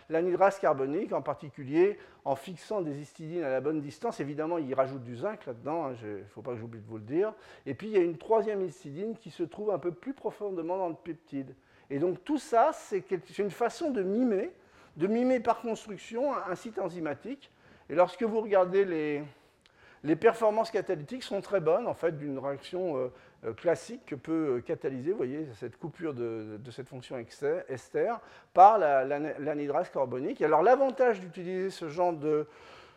l'anhydrase carbonique, en particulier en fixant des histidines à la bonne distance. Évidemment, ils rajoutent du zinc là-dedans, il hein, ne faut pas que j'oublie de vous le dire. Et puis il y a une troisième histidine qui se trouve un peu plus profondément dans le peptide. Et donc tout ça, c'est une façon de mimer, de mimer par construction un site enzymatique. Et lorsque vous regardez les, les performances catalytiques sont très bonnes, en fait, d'une réaction euh, euh, classique que peut euh, catalyser, vous voyez, cette coupure de, cette fonction ester par l'anhydrase carbonique. alors, l'avantage d'utiliser ce genre de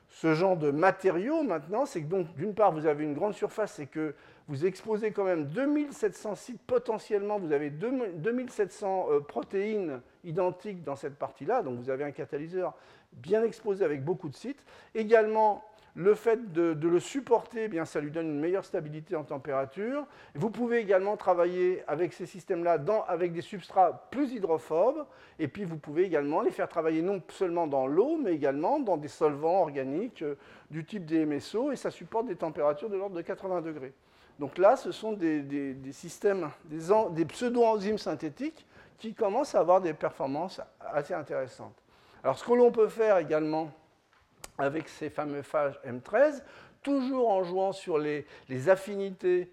ce genre de matériaux maintenant, c'est que d'une part vous avez une grande surface et que vous exposez quand même 2700 sites potentiellement, vous avez 2700 protéines identiques dans cette partie-là, donc vous avez un catalyseur bien exposé avec beaucoup de sites. Également, le fait de, le supporter, eh bien, ça lui donne une meilleure stabilité en température. Vous pouvez également travailler avec ces systèmes-là avec des substrats plus hydrophobes. Et puis vous pouvez également les faire travailler non seulement dans l'eau, mais également dans des solvants organiques euh, du type des MSO. Et ça supporte des températures de l'ordre de 80 degrés. Donc là, ce sont des, systèmes, des, des pseudo-enzymes synthétiques qui commencent à avoir des performances assez intéressantes. Alors ce que l'on peut faire également avec ces fameux phages M13, toujours en jouant sur les, affinités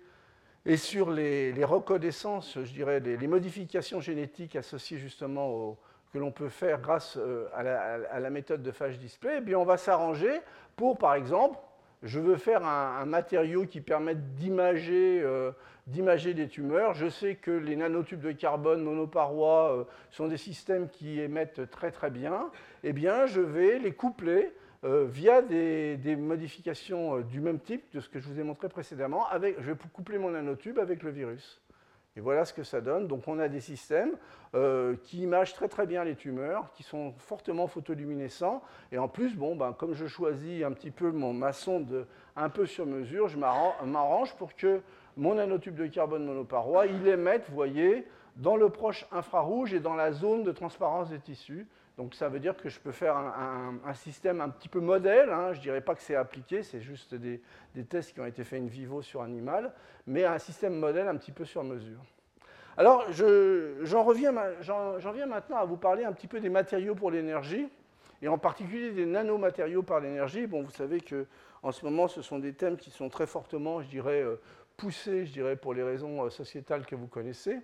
et sur les, reconnaissances, je dirais, les, modifications génétiques associées justement que l'on peut faire grâce euh, à la, méthode de phage display, eh bien on va s'arranger pour, par exemple, je veux faire un, matériau qui permette euh, d'imager des tumeurs. Je sais que les nanotubes de carbone monoparois euh, sont des systèmes qui émettent très très bien. Eh bien, je vais les coupler euh, via des, modifications euh, du même type de ce que je vous ai montré précédemment. Je vais coupler mon nanotube avec le virus. Et voilà ce que ça donne. Donc on a des systèmes euh, qui imagent très très bien les tumeurs, qui sont fortement photoluminescents. Et en plus, bon, ben, comme je choisis un petit peu mon, ma sonde un peu sur mesure, je m'arrange pour que mon nanotube de carbone monoparoi, il émette, vous voyez, dans le proche infrarouge et dans la zone de transparence des tissus. Donc ça veut dire que je peux faire un, système un petit peu modèle. Hein. Je ne dirais pas que c'est appliqué, c'est juste des, tests qui ont été faits in vivo sur animal, mais un système modèle un petit peu sur mesure. Alors j'en reviens, viens maintenant à vous parler un petit peu des matériaux pour l'énergie, et en particulier des nanomatériaux par l'énergie. Bon, vous savez qu'en ce moment, ce sont des thèmes qui sont très fortement, je dirais, euh, poussés, je dirais, pour les raisons euh, sociétales que vous connaissez.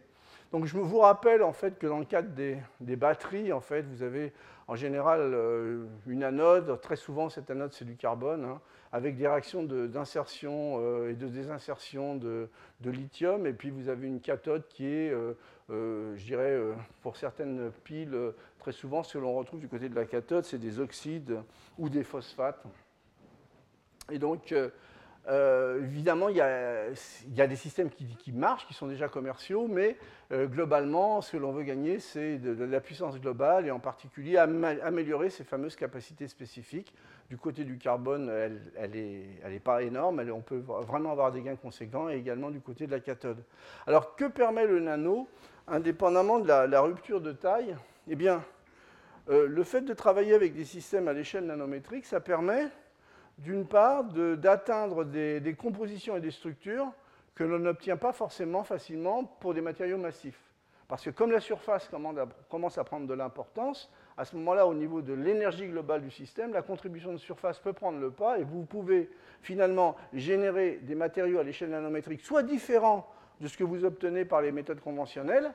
Donc je vous rappelle en fait que dans le cadre des, batteries, en fait, vous avez en général euh, une anode. Très souvent, cette anode, c'est du carbone, hein, avec des réactions d'insertion euh, et de désinsertion de, lithium. Et puis vous avez une cathode qui est, euh, je dirais, pour certaines piles, très souvent, ce que l'on retrouve du côté de la cathode, c'est des oxydes ou des phosphates. Et donc, euh, évidemment, il y, a, des systèmes qui, marchent, qui sont déjà commerciaux, mais euh, globalement, ce que l'on veut gagner, c'est de, la puissance globale et en particulier améliorer ces fameuses capacités spécifiques. Du côté du carbone, elle n'est pas énorme, on peut vraiment avoir des gains conséquents, et également du côté de la cathode. Alors, que permet le nano, indépendamment de la, rupture de taille Eh bien, euh, le fait de travailler avec des systèmes à l'échelle nanométrique, ça permet d'une part, d'atteindre des, compositions et des structures que l'on n'obtient pas forcément facilement pour des matériaux massifs. Parce que comme la surface commence à prendre de l'importance, à ce moment-là, au niveau de l'énergie globale du système, la contribution de surface peut prendre le pas et vous pouvez finalement générer des matériaux à l'échelle nanométrique soit différents de ce que vous obtenez par les méthodes conventionnelles,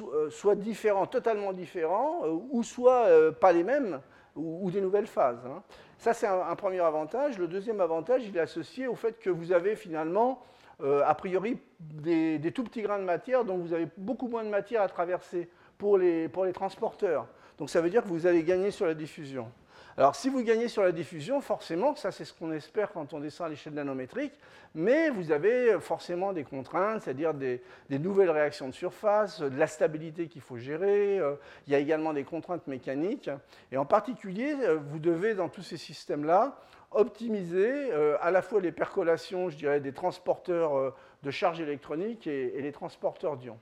euh, soit différents, totalement différents, euh, ou soit euh, pas les mêmes, ou, des nouvelles phases. Hein. Ça, c'est un, premier avantage. Le deuxième avantage, il est associé au fait que vous avez finalement, euh, a priori, des, tout petits grains de matière, donc vous avez beaucoup moins de matière à traverser pour les, pour les transporteurs. Donc ça veut dire que vous allez gagner sur la diffusion. Alors si vous gagnez sur la diffusion, forcément, ça c'est ce qu'on espère quand on descend à l'échelle nanométrique, mais vous avez forcément des contraintes, c'est-à-dire des, nouvelles réactions de surface, de la stabilité qu'il faut gérer, euh, il y a également des contraintes mécaniques, et en particulier, euh, vous devez dans tous ces systèmes-là optimiser euh, à la fois les percolations, je dirais, des transporteurs de charges électroniques et, et les transporteurs d'ions.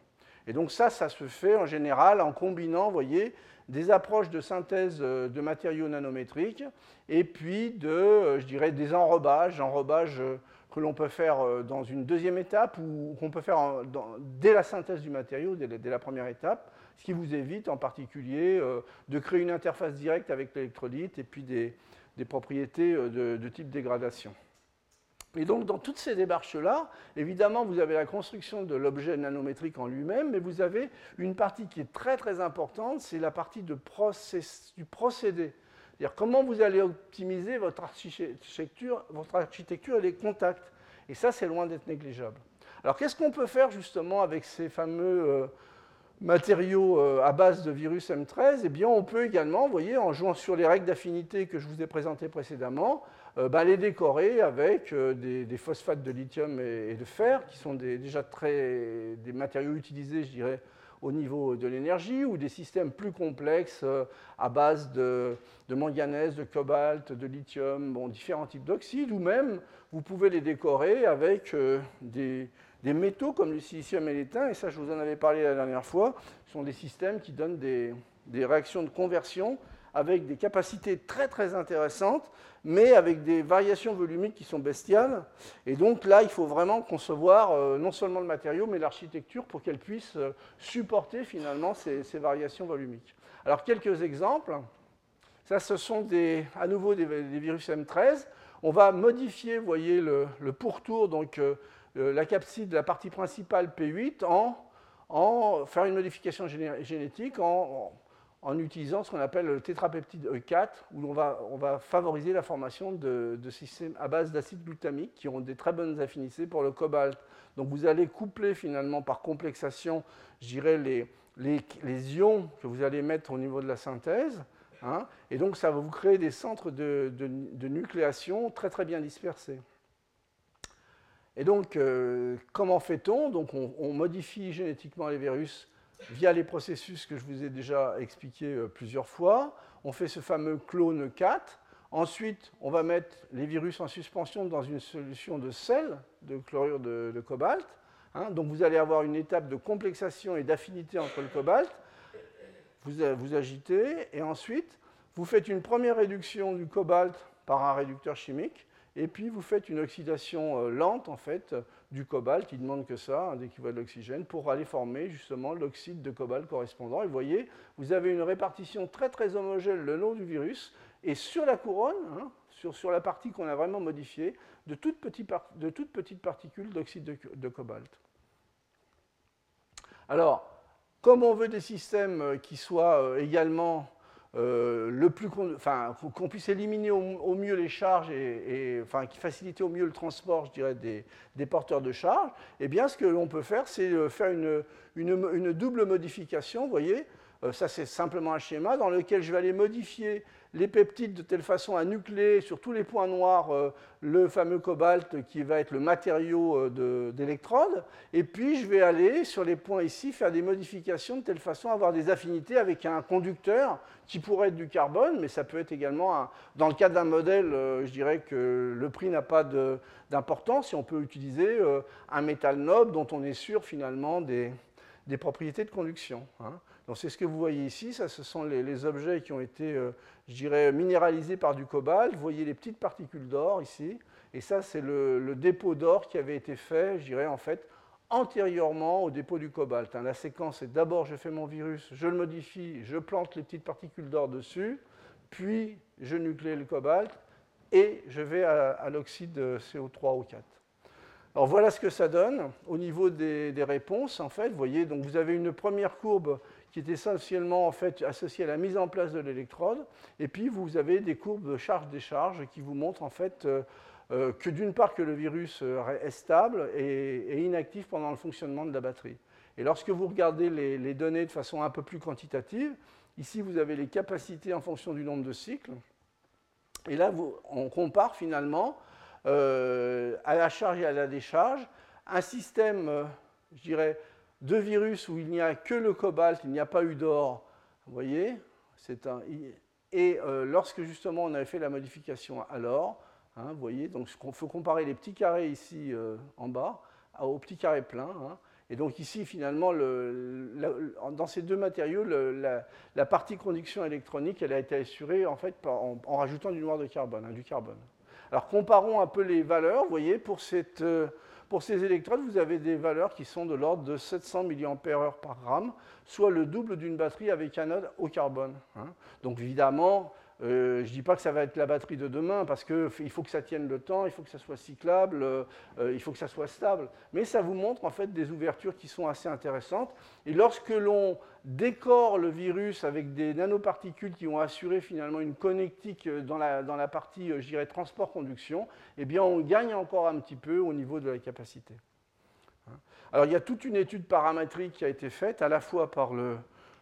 Et donc ça, ça se fait en général en combinant, vous voyez, des approches de synthèse euh, de matériaux nanométriques et puis de, euh, des enrobages, enrobages euh, que l'on peut faire dans une deuxième étape ou qu'on peut faire dès la synthèse du matériau, dès, la première étape, ce qui vous évite en particulier de créer une interface directe avec l'électrolyte et puis des, propriétés de type dégradation. Et donc, dans toutes ces démarches-là, évidemment, vous avez la construction de l'objet nanométrique en lui-même, mais vous avez une partie qui est très très importante, c'est la partie de du procédé. C'est-à-dire comment vous allez optimiser votre architecture, votre architecture et les contacts. Et ça, c'est loin d'être négligeable. Alors, qu'est-ce qu'on peut faire justement avec ces fameux euh, matériaux euh, à base de virus M13 Eh bien, on peut également, vous voyez, en jouant sur les règles d'affinité que je vous ai présentées précédemment, bah, les décorer avec euh, des, phosphates de lithium et, de fer, qui sont déjà très, des matériaux utilisés, je dirais, au niveau de l'énergie, ou des systèmes plus complexes euh, à base de, manganèse, de cobalt, de lithium, bon, différents types d'oxydes, ou même vous pouvez les décorer avec des, métaux comme le silicium et l'étain, et ça je vous en avais parlé la dernière fois, ce sont des systèmes qui donnent des, des réactions de conversion avec des capacités très très intéressantes, mais avec des variations volumiques qui sont bestiales. Et donc là, il faut vraiment concevoir euh, non seulement le matériau, mais l'architecture pour qu'elle puisse euh, supporter finalement ces, variations volumiques. Alors quelques exemples. Ça, ce sont à nouveau des, virus M13. On va modifier, vous voyez, le, pourtour, donc euh, la capside, la partie principale P8, en, faire une modification génétique en utilisant ce qu'on appelle le tétrapeptide E4, où on va, on va favoriser la formation de, systèmes à base d'acide glutamique qui ont des très bonnes affinités pour le cobalt. Donc vous allez coupler finalement par complexation, je dirais, les, les, ions que vous allez mettre au niveau de la synthèse. Hein, et donc ça va vous créer des centres de, nucléation très très bien dispersés. Et donc, euh, comment fait-on? Donc on, on modifie génétiquement les virus via les processus que je vous ai déjà expliqués euh, plusieurs fois. On fait ce fameux clone 4. Ensuite, on va mettre les virus en suspension dans une solution de sel, de chlorure de, cobalt. Hein. donc vous allez avoir une étape de complexation et d'affinité entre le cobalt. Vous, euh, vous agitez et ensuite, vous faites une première réduction du cobalt par un réducteur chimique et puis vous faites une oxydation euh, lente en fait du cobalt, qui demande que ça, un équivalent d'oxygène, pour aller former justement l'oxyde de cobalt correspondant. Et vous voyez, vous avez une répartition très très homogène le long du virus, et sur la couronne, hein, sur, la partie qu'on a vraiment modifiée, de toutes petites, de toutes petites particules d'oxyde de, cobalt. Alors, comme on veut des systèmes euh, qui soient euh, également euh, le plus qu'on puisse éliminer au, mieux les charges et, enfin, qui facilite au mieux le transport, je dirais, des, porteurs de charges, eh bien, ce que l'on peut faire, c'est euh, faire une, une, double modification, vous voyez, ça, c'est simplement un schéma dans lequel je vais aller modifier les peptides de telle façon à nucléer sur tous les points noirs euh, le fameux cobalt qui va être le matériau euh, d'électrode. Et puis je vais aller sur les points ici faire des modifications de telle façon à avoir des affinités avec un conducteur qui pourrait être du carbone, mais ça peut être également, dans le cas d'un modèle, euh, je dirais que le prix n'a pas d'importance si on peut utiliser un métal noble dont on est sûr finalement des, propriétés de conduction. Hein. Donc c'est ce que vous voyez ici, ça ce sont les, objets qui ont été, euh, je dirais, minéralisés par du cobalt. Vous voyez les petites particules d'or ici, et ça c'est le, dépôt d'or qui avait été fait, je dirais en fait, antérieurement au dépôt du cobalt. Hein. La séquence est d'abord je fais mon virus, je le modifie, je plante les petites particules d'or dessus, puis je nuclée le cobalt, et je vais à, l'oxyde CO3 ou 4. Alors voilà ce que ça donne au niveau des, réponses. En fait, voyez, donc vous avez une première courbe qui est essentiellement en fait associé à la mise en place de l'électrode. Et puis vous avez des courbes de charge-décharge qui vous montrent en fait euh, euh, que d'une part que le virus euh, est stable et, inactif pendant le fonctionnement de la batterie. Et lorsque vous regardez les, données de façon un peu plus quantitative, ici vous avez les capacités en fonction du nombre de cycles. Et là, on compare finalement à la charge et à la décharge un système, je dirais, de virus où il n'y a que le cobalt, il n'y a pas eu d'or, vous voyez un, Et euh, lorsque justement on avait fait la modification à l'or, hein, vous voyez, donc il faut comparer les petits carrés ici euh, en bas aux petits carrés pleins. Hein. et donc ici, finalement, dans ces deux matériaux, la, partie conduction électronique, elle a été assurée en, fait, en, rajoutant du noir de carbone, hein, du carbone. Alors comparons un peu les valeurs, vous voyez, pour cette... Euh, pour ces électrodes, vous avez des valeurs qui sont de l'ordre de 700 mAh par gramme, soit le double d'une batterie avec anode au carbone. Hein. Donc évidemment, euh, je ne dis pas que ça va être la batterie de demain, parce qu'il faut que ça tienne le temps, il faut que ça soit cyclable, euh, il faut que ça soit stable. Mais ça vous montre en fait des ouvertures qui sont assez intéressantes. Et lorsque l'on décore le virus avec des nanoparticules qui ont assuré finalement une connectique dans la, partie, euh, transport-conduction, eh bien on gagne encore un petit peu au niveau de la capacité. Hein. Alors il y a toute une étude paramétrique qui a été faite à la fois par le,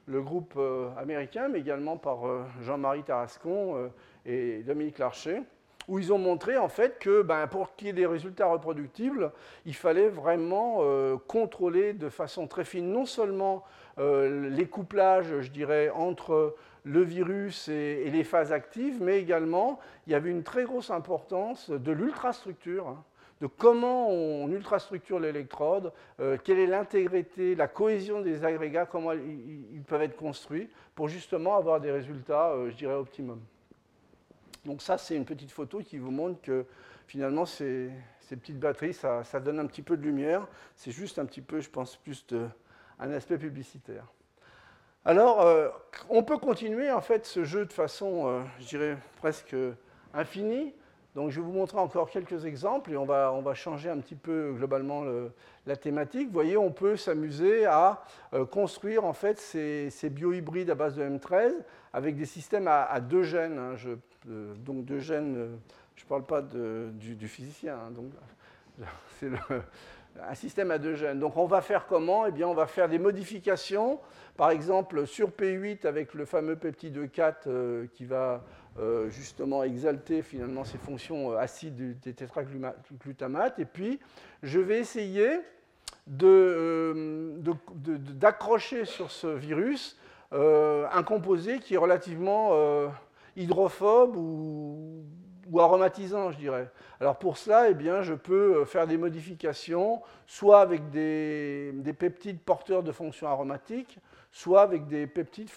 le groupe euh, américain, mais également par euh, Jean-Marie Tarascon euh, et Dominique Larcher, où ils ont montré en fait que ben, pour qu'il y ait des résultats reproductibles, il fallait vraiment contrôler de façon très fine non seulement les couplages, je dirais, entre le virus et, les phases actives, mais également il y avait une très grosse importance de l'ultrastructure. Hein de comment on ultrastructure l'électrode, euh, quelle est l'intégrité, la cohésion des agrégats, comment ils, peuvent être construits pour justement avoir des résultats, euh, je dirais, optimum. Donc ça, c'est une petite photo qui vous montre que finalement, ces, petites batteries, ça, donne un petit peu de lumière. C'est juste un petit peu, je pense, plus de, un aspect publicitaire. Alors, euh, on peut continuer en fait ce jeu de façon, je dirais, presque infinie. Donc je vais vous montrer encore quelques exemples et on va, on va changer un petit peu globalement la thématique. Vous voyez, on peut s'amuser à euh, construire en fait ces, biohybrides à base de M13 avec des systèmes à, deux gènes. Hein. Euh, donc deux gènes, euh, je ne parle pas du, physicien, hein. donc c'est un système à deux gènes. Donc on va faire comment? Eh bien on va faire des modifications, par exemple sur P8 avec le fameux peptide E4 qui va euh, justement exalter finalement ces fonctions euh, acides des tétraglutamates. Et puis, je vais essayer euh, d'accrocher sur ce virus un composé qui est relativement hydrophobe ou, aromatisant, je dirais. Alors pour cela, eh bien, je peux faire des modifications, soit avec des, des peptides porteurs de fonctions aromatiques, soit avec des peptides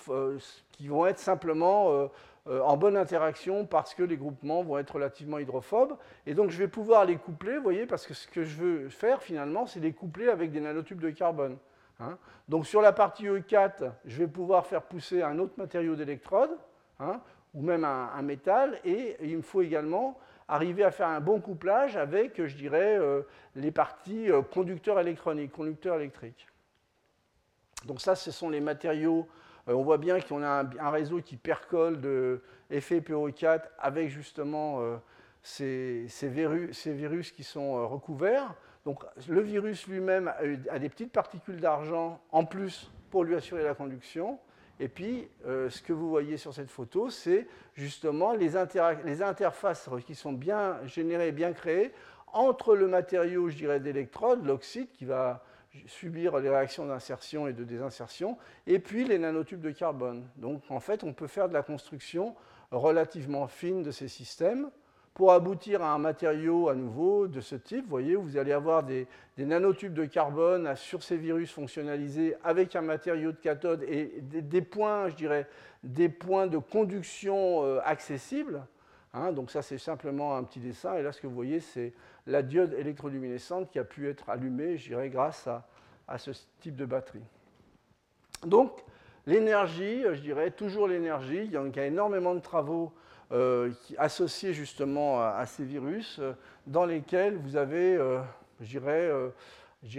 qui vont être simplement en bonne interaction parce que les groupements vont être relativement hydrophobes. Et donc je vais pouvoir les coupler, vous voyez, parce que ce que je veux faire finalement, c'est les coupler avec des nanotubes de carbone. Hein. Donc sur la partie E4, je vais pouvoir faire pousser un autre matériau d'électrode, hein, ou même un, métal, et il me faut également arriver à faire un bon couplage avec, je dirais, euh, les parties euh, conducteurs électroniques, conducteurs électriques. Donc ça, ce sont les matériaux euh, on voit bien qu'on a un, réseau qui percole de FePO4 avec justement euh, ces, virus, qui sont euh, recouverts. Donc le virus lui-même a des petites particules d'argent en plus pour lui assurer la conduction. Et puis, euh, ce que vous voyez sur cette photo, c'est justement les, les, interfaces qui sont bien générées, bien créées, entre le matériau, je dirais, d'électrode, l'oxyde, qui va subir les réactions d'insertion et de désinsertion, et puis les nanotubes de carbone. Donc, en fait, on peut faire de la construction relativement fine de ces systèmes pour aboutir à un matériau à nouveau de ce type. Vous voyez, vous allez avoir des, nanotubes de carbone sur ces virus fonctionnalisés avec un matériau de cathode et des, points, je dirais, des points de conduction euh, accessibles. Hein. donc ça, c'est simplement un petit dessin. Et là, ce que vous voyez, c'est la diode électroluminescente qui a pu être allumée, je dirais, grâce à, à ce type de batterie. Donc, l'énergie, je dirais, toujours l'énergie. Il y a énormément de travaux euh, associés justement à, ces virus, euh, dans lesquels vous avez, euh, je dirais,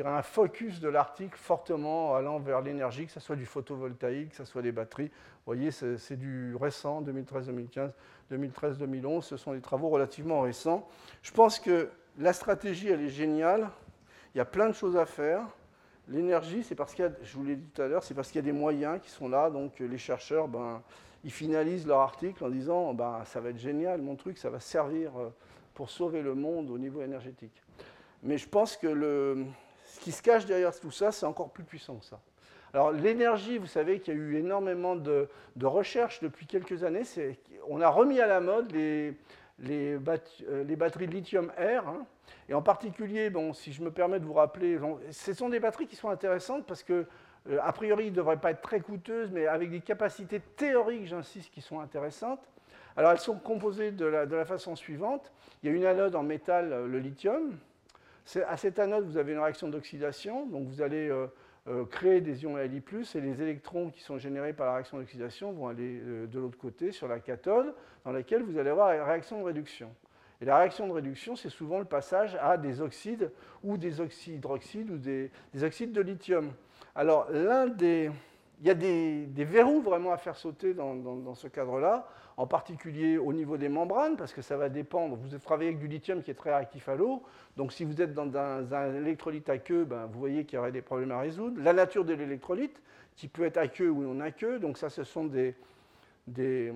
un focus de l'article fortement allant vers l'énergie, que ce soit du photovoltaïque, que ce soit des batteries. Vous voyez, c'est du récent, 2013-2015, 2013-2011, ce sont des travaux relativement récents. Je pense que la stratégie, elle est géniale. Il y a plein de choses à faire. L'énergie, c'est parce qu'il y a, je vous l'ai dit tout à l'heure, c'est parce qu'il y a des moyens qui sont là. Donc les chercheurs, ben, ils finalisent leur article en disant ben, ça va être génial, mon truc, ça va servir euh, pour sauver le monde au niveau énergétique. Mais je pense que ce qui se cache derrière tout ça, c'est encore plus puissant que ça. Alors l'énergie, vous savez qu'il y a eu énormément de, recherches depuis quelques années. On a remis à la mode les, les, euh, les batteries lithium-air. Hein. et en particulier, bon, si je me permets de vous rappeler, ce sont des batteries qui sont intéressantes parce que euh, a priori, ne devraient pas être très coûteuses, mais avec des capacités théoriques, j'insiste, qui sont intéressantes. Alors, elles sont composées de la, façon suivante. Il y a une anode en métal, euh, le lithium. À cette anode, vous avez une réaction d'oxydation. Donc, vous allez euh, créer des ions Li+, et les électrons qui sont générés par la réaction d'oxydation vont aller de l'autre côté, sur la cathode, dans laquelle vous allez avoir une réaction de réduction. Et la réaction de réduction, c'est souvent le passage à des oxydes ou des oxydroxydes ou des oxydes de lithium. Alors, l'un des, il y a des, verrous vraiment à faire sauter dans, ce cadre-là, en particulier au niveau des membranes, parce que ça va dépendre. Vous travaillez avec du lithium qui est très réactif à l'eau, donc si vous êtes dans un, électrolyte aqueux, ben, vous voyez qu'il y aurait des problèmes à résoudre. La nature de l'électrolyte, qui peut être aqueux ou non aqueux, donc ça, ce sont des, des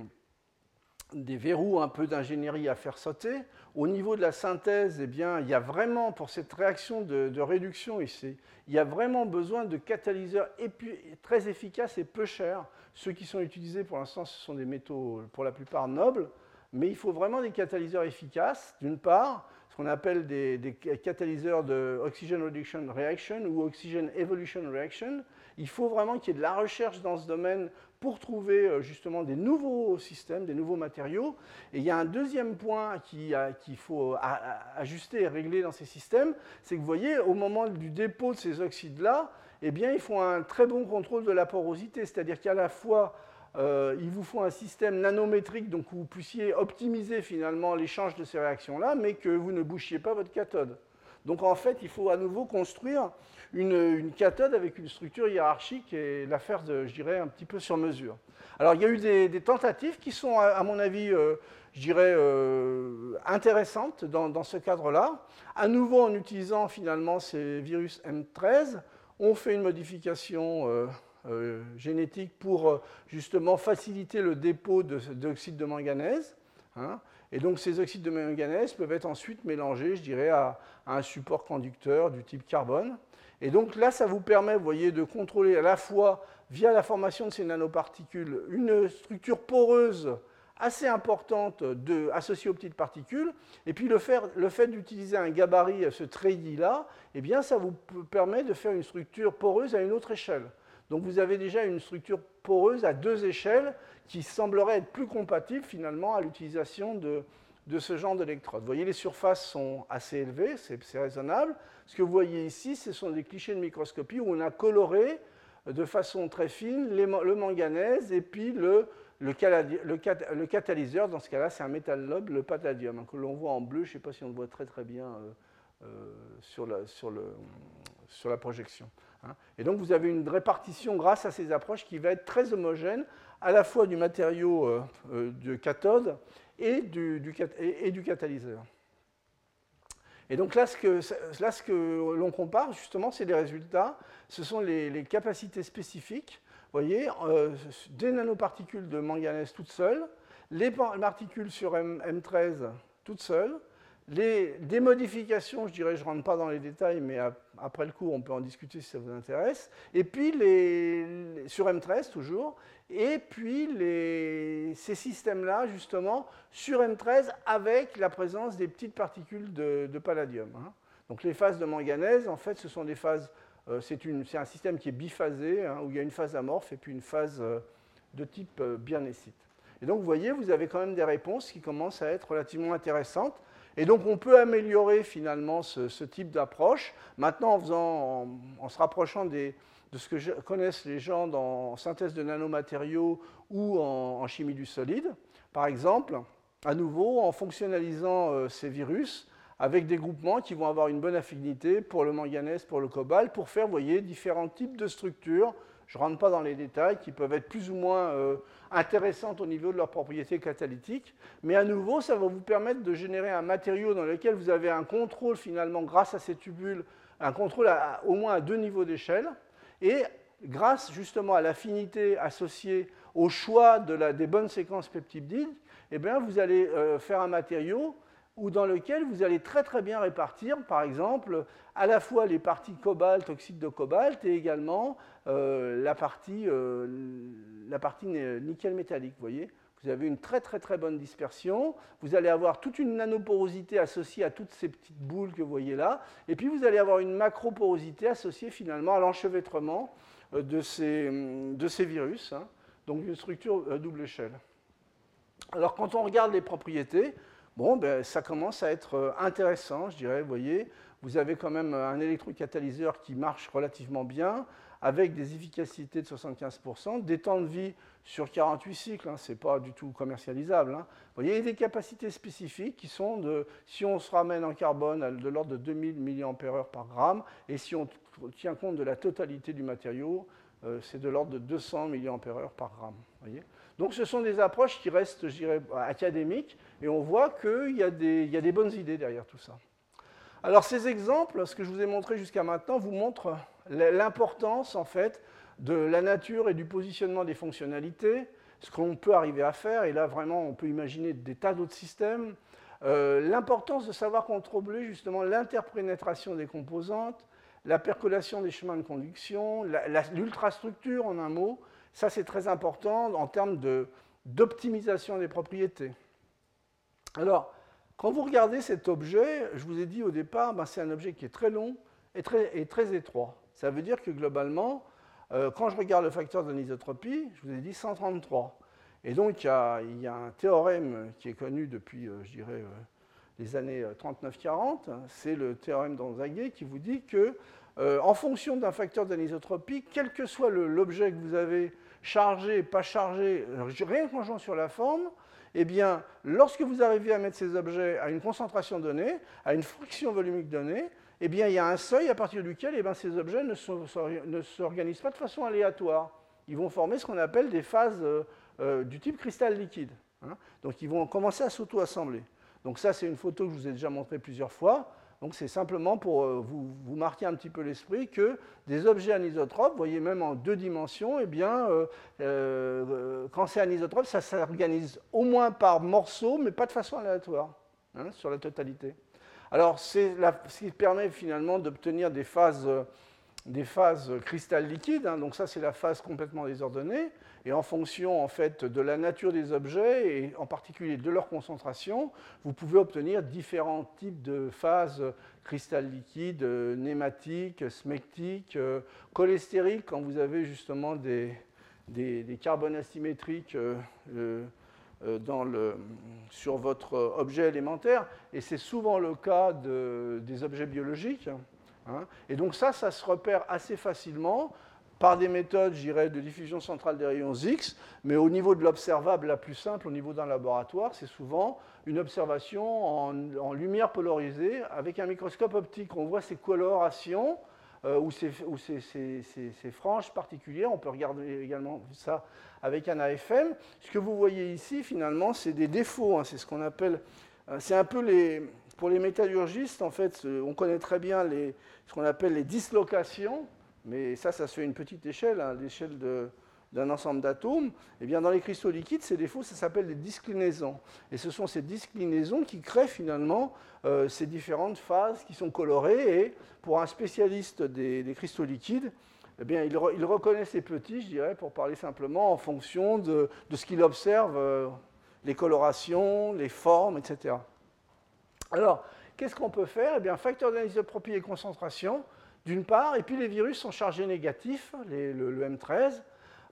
des verrous un peu d'ingénierie à faire sauter. Au niveau de la synthèse, eh bien, il y a vraiment, pour cette réaction de, réduction ici, il y a vraiment besoin de catalyseurs très efficaces et peu chers. Ceux qui sont utilisés pour l'instant, ce sont des métaux pour la plupart nobles, mais il faut vraiment des catalyseurs efficaces, d'une part, ce qu'on appelle des, des, catalyseurs de Oxygen Reduction Reaction ou Oxygen Evolution Reaction. Il faut vraiment qu'il y ait de la recherche dans ce domaine pour trouver euh, justement des nouveaux systèmes, des nouveaux matériaux. Et il y a un deuxième point qu'il faut ajuster et régler dans ces systèmes, c'est que vous voyez, au moment du dépôt de ces oxydes-là, eh bien, ils font un très bon contrôle de la porosité, c'est-à-dire qu'à la fois, euh, il vous faut un système nanométrique, donc où vous puissiez optimiser finalement l'échange de ces réactions-là, mais que vous ne bouchiez pas votre cathode. Donc en fait, il faut à nouveau construire une, cathode avec une structure hiérarchique et la faire, je dirais, un petit peu sur mesure. Alors il y a eu des, tentatives qui sont, à, mon avis, euh, je dirais, euh, intéressantes dans, ce cadre-là. À nouveau, en utilisant finalement ces virus M13, on fait une modification euh, génétique pour justement faciliter le dépôt d'oxyde de, manganèse. Hein. Et donc ces oxydes de manganèse peuvent être ensuite mélangés, je dirais, à, un support conducteur du type carbone. Et donc là, ça vous permet, vous voyez, de contrôler à la fois, via la formation de ces nanoparticules, une structure poreuse assez importante de, associée aux petites particules. Et puis le, fait d'utiliser un gabarit, ce treillis-là, eh bien, ça vous permet de faire une structure poreuse à une autre échelle. Donc vous avez déjà une structure poreuse à deux échelles qui semblerait être plus compatible finalement à l'utilisation de, ce genre d'électrodes. Vous voyez, les surfaces sont assez élevées, c'est raisonnable. Ce que vous voyez ici, ce sont des clichés de microscopie où on a coloré de façon très fine le manganèse et puis le, catalyseur. Dans ce cas-là, c'est un métal noble, le palladium, hein, que l'on voit en bleu. Je ne sais pas si on le voit très très bien euh, euh, sur, la, projection. Hein. Et donc vous avez une répartition grâce à ces approches qui va être très homogène, à la fois du matériau euh, euh, de cathode et, du, catalyseur. Et donc là, ce que, l'on compare, justement, c'est des résultats. Ce sont les, capacités spécifiques voyez, des nanoparticules de manganèse toutes seules, les particules sur M, 13 toutes seules, les, des modifications, je dirais, je ne rentre pas dans les détails, mais après le cours, on peut en discuter si ça vous intéresse. Et puis, les, sur M13 toujours, et puis ces systèmes-là, justement, sur M13 avec la présence des petites particules de, palladium. Hein. Donc les phases de manganèse, en fait, ce sont des phases, euh, c'est un système qui est biphasé, hein, où il y a une phase amorphe et puis une phase euh, de type euh. Et donc, vous voyez, vous avez quand même des réponses qui commencent à être relativement intéressantes. Et donc, on peut améliorer finalement ce, type d'approche. Maintenant, en, en, se rapprochant de ce que connaissent les gens dans synthèse de nanomatériaux ou en, chimie du solide. Par exemple, à nouveau, en fonctionnalisant euh, ces virus avec des groupements qui vont avoir une bonne affinité pour le manganèse, pour le cobalt, pour faire, vous voyez, différents types de structures. Je ne rentre pas dans les détails, qui peuvent être plus ou moins euh, intéressantes au niveau de leurs propriétés catalytiques. Mais à nouveau, ça va vous permettre de générer un matériau dans lequel vous avez un contrôle finalement grâce à ces tubules, un contrôle au moins à deux niveaux d'échelle. Et grâce justement à l'affinité associée au choix des bonnes séquences peptidides, eh vous allez euh, faire un matériau où dans lequel vous allez très très bien répartir, par exemple, à la fois les parties cobalt, oxyde de cobalt, et également euh, la, partie, euh, partie nickel métallique. Vous voyez vous avez une très très très bonne dispersion, vous allez avoir toute une nanoporosité associée à toutes ces petites boules que vous voyez là, et puis vous allez avoir une macroporosité associée finalement à l'enchevêtrement euh, de ces, de ces virus, hein. donc une structure double échelle. Alors quand on regarde les propriétés, bon, ben, ça commence à être euh, intéressant, je dirais, vous voyez, vous avez quand même un électrocatalyseur qui marche relativement bien, avec des efficacités de 75%, des temps de vie sur 48 cycles, hein, ce n'est pas du tout commercialisable. Hein. Vous voyez, des capacités spécifiques qui sont de, si on se ramène en carbone, de l'ordre de 2000 mAh par gramme, et si on tient compte de la totalité du matériau, euh, c'est de l'ordre de 200 mAh par gramme. Voyez Donc ce sont des approches qui restent, je dirais, académiques, et on voit qu'il y, a des, bonnes idées derrière tout ça. Alors ces exemples, ce que je vous ai montré jusqu'à maintenant, vous montrent l'importance en fait de la nature et du positionnement des fonctionnalités, ce qu'on peut arriver à faire, et là vraiment on peut imaginer des tas d'autres systèmes, euh, l'importance de savoir contrôler justement l'interpénétration des composantes, la percolation des chemins de conduction, l'ultrastructure en un mot, ça c'est très important en termes d'optimisation des propriétés. Alors, quand vous regardez cet objet, je vous ai dit au départ, ben, c'est un objet qui est très long et très, étroit. Ça veut dire que globalement, euh, quand je regarde le facteur d'anisotropie, je vous ai dit 133. Et donc, il y a, un théorème qui est connu depuis, euh, je dirais, euh, les années 39-40. C'est le théorème d'Anzaguet qui vous dit que, en fonction d'un facteur d'anisotropie, quel que soit l'objet que vous avez, chargé, pas chargé, rien qu'en jouant sur la forme, eh bien, lorsque vous arrivez à mettre ces objets à une concentration donnée, à une friction volumique donnée, eh bien, il y a un seuil à partir duquel eh ces objets ne, s'organisent pas de façon aléatoire. Ils vont former ce qu'on appelle des phases euh, euh, du type cristal liquide. Hein. Donc, ils vont commencer à s'auto-assembler. Donc, ça, c'est une photo que je vous ai déjà montrée plusieurs fois. Donc, c'est simplement pour euh, vous, marquer un petit peu l'esprit que des objets anisotropes, vous voyez même en deux dimensions, eh bien, quand c'est anisotrope, ça s'organise au moins par morceaux, mais pas de façon aléatoire hein, sur la totalité. Alors, c'est ce qui permet finalement d'obtenir des phases, des phases cristal liquide. Hein. donc ça, c'est la phase complètement désordonnée. Et en fonction en fait de la nature des objets et en particulier de leur concentration, vous pouvez obtenir différents types de phases cristal liquide, nématiques, smectiques, cholestériques quand vous avez justement des, des, carbones asymétriques. Euh, euh, sur votre objet élémentaire, et c'est souvent le cas des objets biologiques. Hein. Et donc ça, ça se repère assez facilement par des méthodes, j'irais, de diffusion centrale des rayons X, mais au niveau de l'observable la plus simple, au niveau d'un laboratoire, c'est souvent une observation en, lumière polarisée avec un microscope optique. On voit ces colorations euh, ou, ces, franges particulières. On peut regarder également ça avec un AFM. Ce que vous voyez ici, finalement, c'est des défauts. Hein. c'est ce qu'on appelle. Euh, c'est un peu les. Pour les métallurgistes, en fait, on connaît très bien ce qu'on appelle les dislocations, mais ça, ça se fait à une petite échelle, hein, l'échelle de, d'un ensemble d'atomes, eh bien dans les cristaux liquides, ces défauts, ça s'appelle des disclinaisons. Et ce sont ces disclinaisons qui créent finalement euh, ces différentes phases qui sont colorées. Et pour un spécialiste des, cristaux liquides, eh bien, il, reconnaît ces petits, je dirais, pour parler simplement, en fonction de, ce qu'il observe, euh, les colorations, les formes, etc. Alors, qu'est-ce qu'on peut faire? Eh bien, facteur d'anisotropie et concentration, d'une part, et puis les virus sont chargés négatifs, le, M13,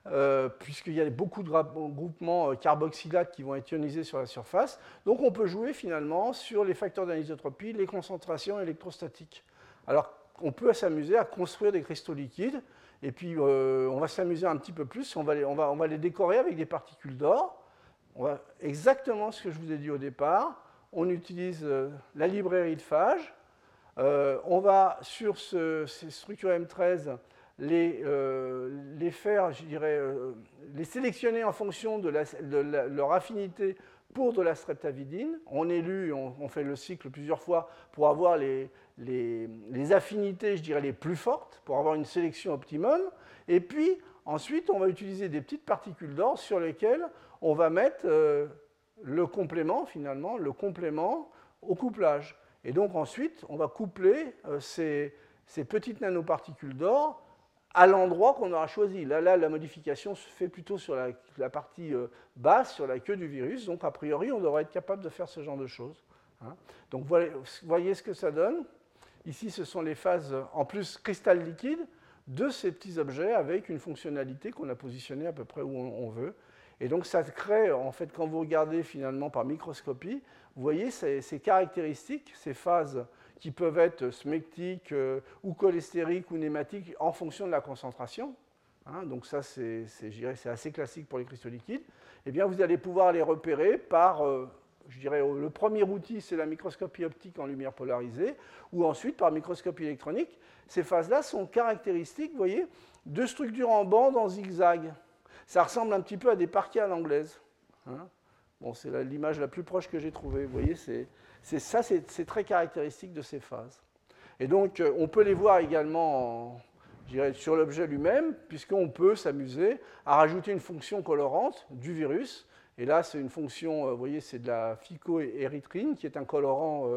euh, puisqu'il y a beaucoup de groupements euh, carboxylates qui vont être ionisés sur la surface. Donc on peut jouer finalement sur les facteurs d'anisotropie, les concentrations électrostatiques. Alors on peut s'amuser à construire des cristaux liquides, et puis euh, on va s'amuser un petit peu plus, on va, les, on, va, les décorer avec des particules d'or. Exactement ce que je vous ai dit au départ. On utilise la librairie de phage. On va sur ces structures M13 euh, les, faire, je dirais, euh, les sélectionner en fonction de, leur affinité pour de la streptavidine. On élu, on, on, fait le cycle plusieurs fois pour avoir les, affinités, je dirais, les plus fortes, pour avoir une sélection optimum. Et puis, ensuite, on va utiliser des petites particules d'or sur lesquelles on va mettre euh, le complément, finalement, le complément au couplage. Et donc, ensuite, on va coupler ces, ces petites nanoparticules d'or à l'endroit qu'on aura choisi. Là, la modification se fait plutôt sur la, partie euh, basse, sur la queue du virus. Donc, a priori, on devrait être capable de faire ce genre de choses. Hein. Donc, vous voyez ce que ça donne. Ici, ce sont les phases, en plus, cristal liquide de ces petits objets avec une fonctionnalité qu'on a positionnée à peu près où on, veut. Et donc, ça crée, en fait, quand vous regardez finalement par microscopie, vous voyez ces, caractéristiques, ces phases qui peuvent être smectiques euh, ou cholestériques ou nématiques en fonction de la concentration. Hein, donc ça, c'est assez classique pour les cristaux liquides. Eh bien, vous allez pouvoir les repérer par, euh, je dirais, le premier outil, c'est la microscopie optique en lumière polarisée, ou ensuite par microscopie électronique. Ces phases-là sont caractéristiques, vous voyez, de structures en bande en zigzag. Ça ressemble un petit peu à des parquets à l'anglaise. Hein. Bon, c'est l'image la plus proche que j'ai trouvée. Vous voyez, c'est ça, c'est très caractéristique de ces phases. Et donc, euh, on peut les voir également sur l'objet lui-même, puisqu'on peut s'amuser à rajouter une fonction colorante du virus. Et là, c'est une fonction, euh, vous voyez, c'est de la phycoérythrine, qui est un colorant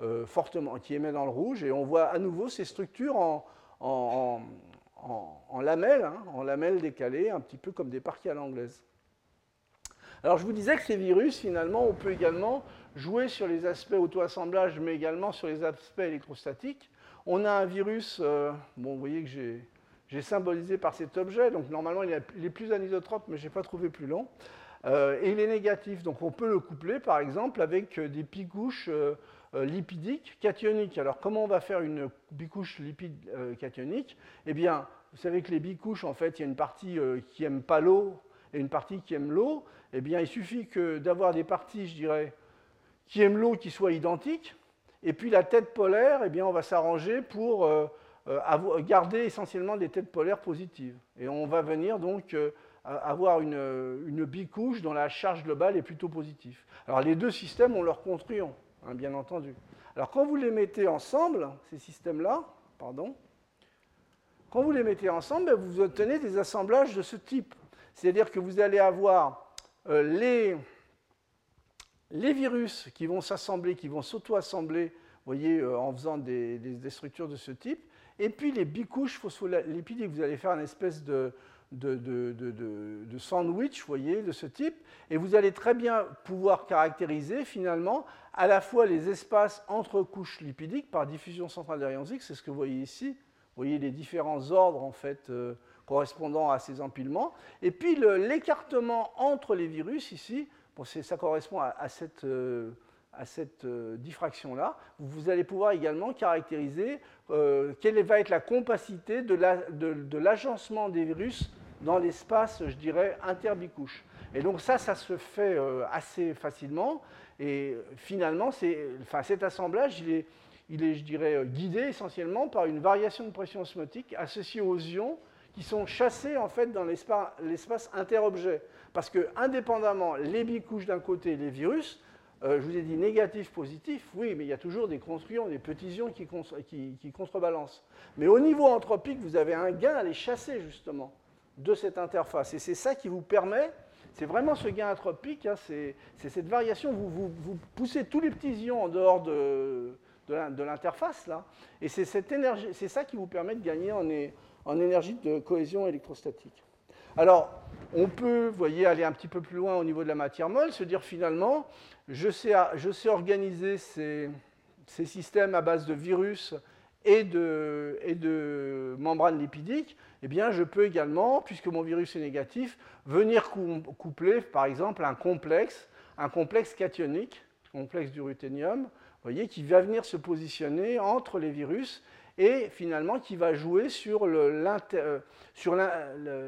euh, fortement, qui émet dans le rouge. Et on voit à nouveau ces structures en, lamelles, hein, en lamelles décalées, un petit peu comme des parquets à l'anglaise. Alors, je vous disais que ces virus, finalement, on peut également jouer sur les aspects auto-assemblage, mais également sur les aspects électrostatiques. On a un virus, euh, bon, vous voyez que j'ai symbolisé par cet objet, donc normalement il est plus anisotrope, mais je n'ai pas trouvé plus long. Euh, et il est négatif, donc on peut le coupler par exemple avec des bicouches euh, lipidiques cationiques. Alors comment on va faire une bicouche lipide cationique? Eh bien, vous savez que les bicouches, en fait, il y a une partie qui n'aime pas l'eau et une partie qui aime l'eau. Eh bien, il suffit d'avoir des parties, je dirais, qui aime l'eau qui soit identique. Et puis la tête polaire, eh bien, on va s'arranger pour euh, euh, garder essentiellement des têtes polaires positives. Et on va venir donc euh, avoir une, bicouche dont la charge globale est plutôt positive. Alors les deux systèmes, on leur construit, hein, bien entendu. Alors quand vous les mettez ensemble, ces systèmes-là, pardon, quand vous les mettez ensemble, ben, vous obtenez des assemblages de ce type. C'est-à-dire que vous allez avoir les les virus qui vont s'assembler, qui vont s'auto-assembler, voyez, euh, en faisant des, structures de ce type, et puis les bicouches phospholipidiques, vous allez faire une espèce de, de, sandwich, voyez, de ce type, et vous allez très bien pouvoir caractériser finalement à la fois les espaces entre couches lipidiques par diffusion centrale d'Arion-X, c'est ce que vous voyez ici, vous voyez les différents ordres en fait euh, correspondant à ces empilements, et puis l'écartement entre les virus ici, ça correspond à, cette, euh, euh, diffraction-là. Vous allez pouvoir également caractériser euh, quelle va être la compacité de l'agencement des virus dans l'espace, je dirais, interbicouche. Et donc ça, ça se fait assez facilement. Et finalement, cet assemblage, il est, il est, je dirais, guidé essentiellement par une variation de pression osmotique associée aux ions qui sont chassés en fait dans l'espace interobjet. Parce que, indépendamment, les bicouches d'un côté, les virus, euh, je vous ai dit négatif, positif, oui, mais il y a toujours des constructions, des petits ions qui, contrebalancent. Mais au niveau anthropique, vous avez un gain à les chasser, justement. de cette interface. Et c'est ça qui vous permet, c'est vraiment ce gain anthropique, hein, c'est cette variation, vous, vous, poussez tous les petits ions en dehors de, de l'interface, là, et c'est ça qui vous permet de gagner en, en énergie de cohésion électrostatique. Alors, on peut, aller un petit peu plus loin au niveau de la matière molle, se dire finalement, je sais, sais organiser ces, systèmes à base de virus et de, et de membranes lipidiques, eh bien, je peux également, puisque mon virus est négatif, venir coupler, par exemple, un complexe, un complexe cationique, complexe du ruthénium, voyez, qui va venir se positionner entre les virus et finalement qui va jouer sur, euh,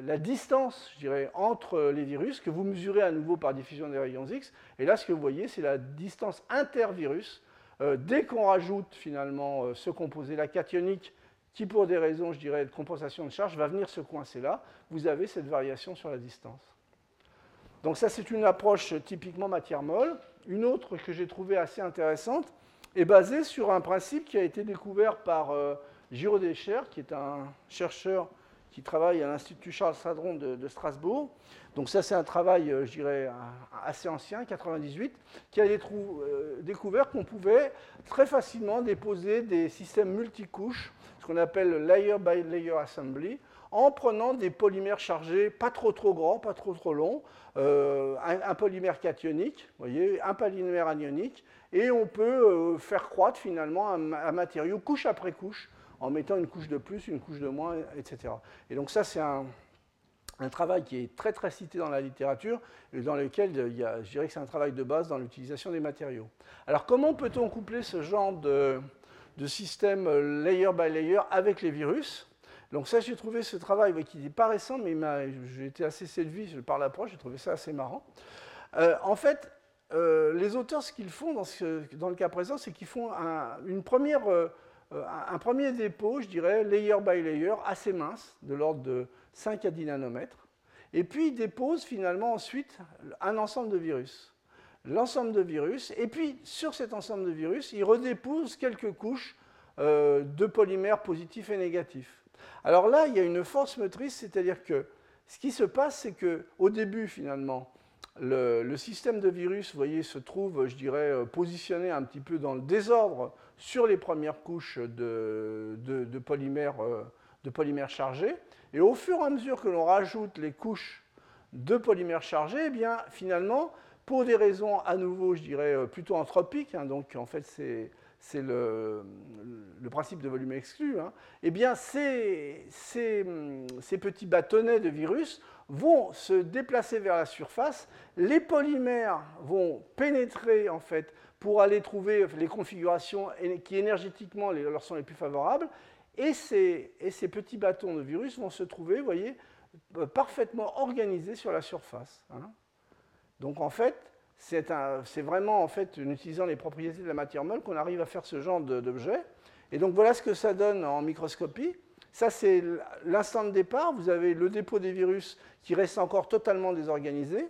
la, distance, je dirais, entre les virus que vous mesurez à nouveau par diffusion des rayons X. Et là, ce que vous voyez, c'est la distance intervirus. Euh, dès qu'on rajoute finalement euh, ce composé, la cationique, qui pour des raisons, je dirais, de compensation de charge, va venir se coincer là, vous avez cette variation sur la distance. Donc ça, c'est une approche typiquement matière molle. Une autre que j'ai trouvée assez intéressante, est basé sur un principe qui a été découvert par euh, qui est un chercheur qui travaille à l'Institut Charles Sadron de, Strasbourg. Donc ça, c'est un travail, euh, je dirais, assez ancien, 98, qui a euh, découvert qu'on pouvait très facilement déposer des systèmes multicouches, ce qu'on appelle layer by layer assembly, en prenant des polymères chargés pas trop trop grands, pas trop trop longs, un, un, polymère cationique, voyez, un polymère anionique, et on peut euh, faire croître finalement un, matériau couche après couche, en mettant une couche de plus, une couche de moins, etc. Et donc ça, c'est un, travail qui est très très cité dans la littérature et dans lequel il y a, je dirais que c'est un travail de base dans l'utilisation des matériaux. Alors comment peut-on coupler ce genre de, système layer by layer avec les virus? Donc ça, j'ai trouvé ce travail qui n'est pas récent, mais j'ai été assez séduit par l'approche, j'ai trouvé ça assez marrant. Euh, en fait, euh, les auteurs, ce qu'ils font dans, le cas présent, c'est qu'ils font un, une première, euh, un premier dépôt, je dirais, layer by layer, assez mince, de l'ordre de 5 à 10 nanomètres. Et puis ils déposent finalement ensuite un ensemble de virus. L'ensemble de virus, et puis sur cet ensemble de virus, ils redéposent quelques couches de polymères positifs et négatifs. Alors là, il y a une force motrice, c'est-à-dire que ce qui se passe, c'est qu'au début, finalement, le, système de virus, voyez, se trouve, je dirais, euh, positionné un petit peu dans le désordre sur les premières couches de, polymères, euh, de polymères chargés. Et au fur et à mesure que l'on rajoute les couches de polymères chargés, eh bien, finalement, pour des raisons à nouveau, je dirais, euh, plutôt anthropiques, hein, donc en fait, c'est c'est le, principe de volume exclu, hein, eh bien ces, petits bâtonnets de virus vont se déplacer vers la surface, les polymères vont pénétrer en fait pour aller trouver les configurations qui énergétiquement leur sont les plus favorables, et ces, petits bâtons de virus vont se trouver, vous voyez, euh, parfaitement organisés sur la surface. Hein. Donc en fait, c'est vraiment en fait en utilisant les propriétés de la matière molle qu'on arrive à faire ce genre d'objet. Et donc voilà ce que ça donne en microscopie. Ça, c'est l'instant de départ. Vous avez le dépôt des virus qui reste encore totalement désorganisé.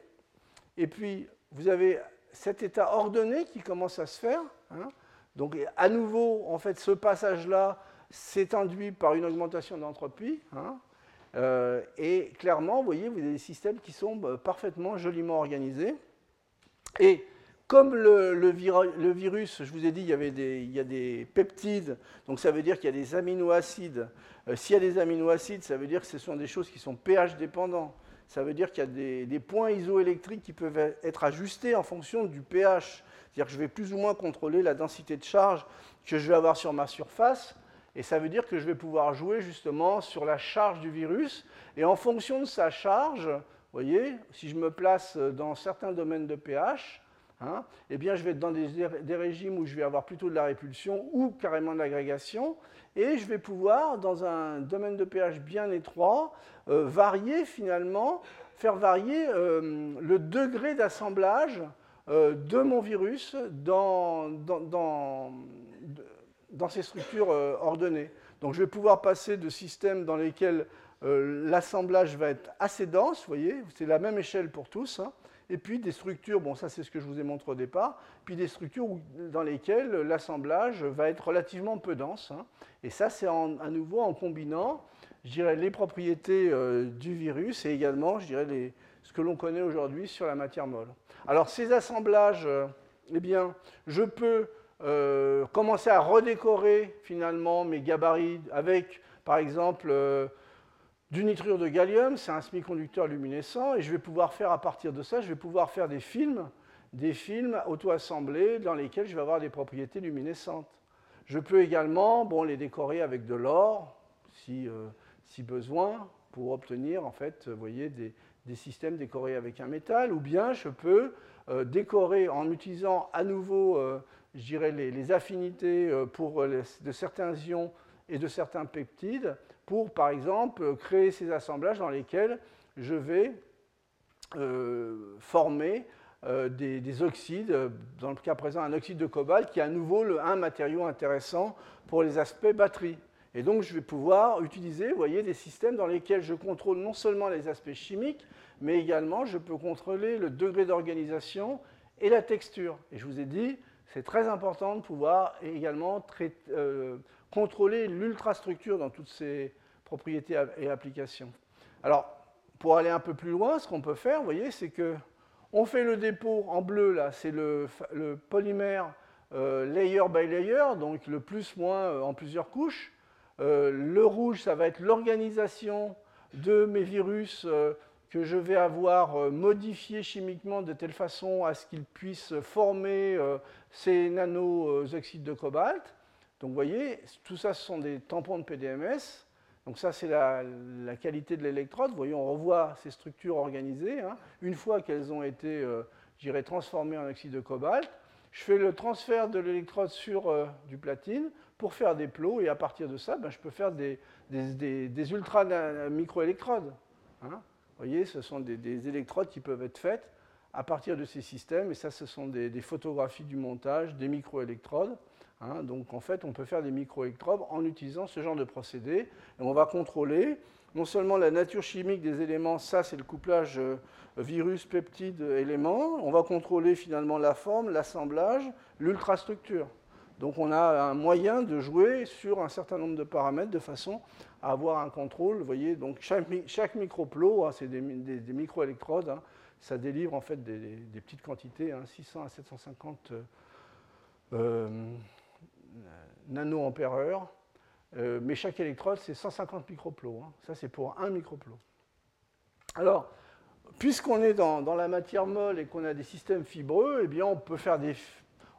Et puis, vous avez cet état ordonné qui commence à se faire. Hein. Donc, à nouveau, en fait, ce passage-là s'est induit par une augmentation d'entropie. Hein. Euh, et clairement, vous voyez, vous avez des systèmes qui sont bah, parfaitement joliment organisés. Et comme le, virus, je vous ai dit, il y, des, a des peptides, donc ça veut dire qu'il y a des aminoacides. Euh, s'il y a des aminoacides, ça veut dire que ce sont des choses qui sont pH dépendants. Ça veut dire qu'il y a des, points isoélectriques qui peuvent être ajustés en fonction du pH. C'est-à-dire que je vais plus ou moins contrôler la densité de charge que je vais avoir sur ma surface. Et ça veut dire que je vais pouvoir jouer justement sur la charge du virus. Et en fonction de sa charge, voyez, si je me place dans certains domaines de pH, hein, eh bien, je vais être dans des, régimes où je vais avoir plutôt de la répulsion ou carrément de l'agrégation, et je vais pouvoir, dans un domaine de pH bien étroit, euh, varier finalement, faire varier euh, le degré d'assemblage euh, de mon virus dans, dans, dans ces structures ordonnées. Donc je vais pouvoir passer de systèmes dans lesquels euh, l'assemblage va être assez dense, vous voyez, c'est la même échelle pour tous. Hein. et puis des structures, bon ça c'est ce que je vous ai montré au départ, puis des structures dans lesquelles l'assemblage va être relativement peu dense. Hein. et ça c'est à nouveau en combinant je dirais, les propriétés du virus et également, je dirais, ce que l'on connaît aujourd'hui sur la matière molle. Alors ces assemblages, eh bien, je peux commencer à redécorer finalement mes gabarits avec, par exemple, du nitrure de gallium, c'est un semi-conducteur luminescent, et je vais pouvoir faire à partir de ça, je vais pouvoir faire des films, des films auto-assemblés dans lesquels je vais avoir des propriétés luminescentes. Je peux également bon, les décorer avec de l'or, si, euh, besoin, pour obtenir en fait, des, systèmes décorés avec un métal, ou bien je peux euh, décorer en utilisant à nouveau, euh, je dirais, les, affinités de certains ions et de certains peptides, pour, par exemple, créer ces assemblages dans lesquels je vais euh, former euh, des, oxydes, dans le cas présent un oxyde de cobalt, qui est à nouveau un matériau intéressant pour les aspects batterie. Et donc je vais pouvoir utiliser, vous voyez, des systèmes dans lesquels je contrôle non seulement les aspects chimiques, mais également je peux contrôler le degré d'organisation et la texture. Et je vous ai dit, c'est très important de pouvoir également traiter, euh, contrôler l'ultrastructure dans toutes ces propriétés et applications. Alors, pour aller un peu plus loin, ce qu'on peut faire, vous voyez, c'est que on fait le dépôt en bleu, là, c'est le, polymère euh, layer by layer, donc le plus-moins euh, en plusieurs couches. Euh, le rouge, ça va être l'organisation de mes virus que je vais avoir modifiés chimiquement de telle façon à ce qu'ils puissent former ces nano-oxydes de cobalt. Donc vous voyez, tout ça, ce sont des tampons de PDMS. Donc ça, c'est la, qualité de l'électrode. Vous voyez, on revoit ces structures organisées. Hein. Une fois qu'elles ont été, euh, transformées en oxyde de cobalt, je fais le transfert de l'électrode sur euh, du platine pour faire des plots, et à partir de ça, ben, je peux faire des, des, ultra microélectrodes. Hein. Vous voyez, ce sont des, électrodes qui peuvent être faites à partir de ces systèmes, et ça, ce sont des, photographies du montage, des microélectrodes. Hein, donc en fait, on peut faire des microélectrodes en utilisant ce genre de procédé. Et on va contrôler non seulement la nature chimique des éléments, ça c'est le couplage euh, virus, peptide, éléments, on va contrôler finalement la forme, l'assemblage, l'ultrastructure. Donc on a un moyen de jouer sur un certain nombre de paramètres de façon à avoir un contrôle. Vous voyez, donc chaque, microplot, hein, c'est des, microélectrodes, hein, ça délivre en fait des, petites quantités, 600 à 750 nanoampères-heure, euh, mais chaque électrode, c'est 150 microplots. Hein. Ça, c'est pour un microplot. Alors, puisqu'on est dans, la matière molle et qu'on a des systèmes fibreux, eh bien, on peut, faire des,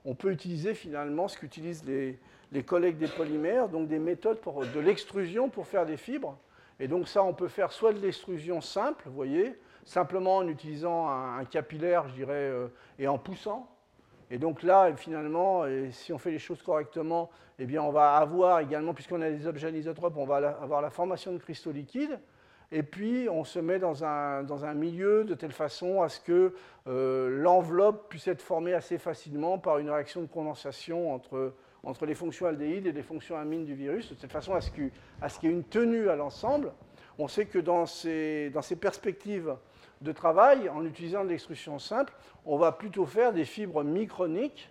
on peut utiliser finalement ce qu'utilisent les, les, collègues des polymères, donc des méthodes pour, de l'extrusion pour faire des fibres. Et donc ça, on peut faire soit de l'extrusion simple, vous voyez, simplement en utilisant un, capillaire, je dirais, euh, et en poussant. Et donc là, finalement, si on fait les choses correctement, eh bien, on va avoir également, puisqu'on a des objets anisotropes, on va avoir la formation de cristaux liquides. Et puis, on se met dans un, dans un milieu de telle façon à ce que euh, l'enveloppe puisse être formée assez facilement par une réaction de condensation entre, entre les fonctions aldéhydes et les fonctions amines du virus, de telle façon à ce qu'il y ait une tenue à l'ensemble. On sait que dans ces, dans ces perspectives de travail, en utilisant de l'extrusion simple, on va plutôt faire des fibres microniques.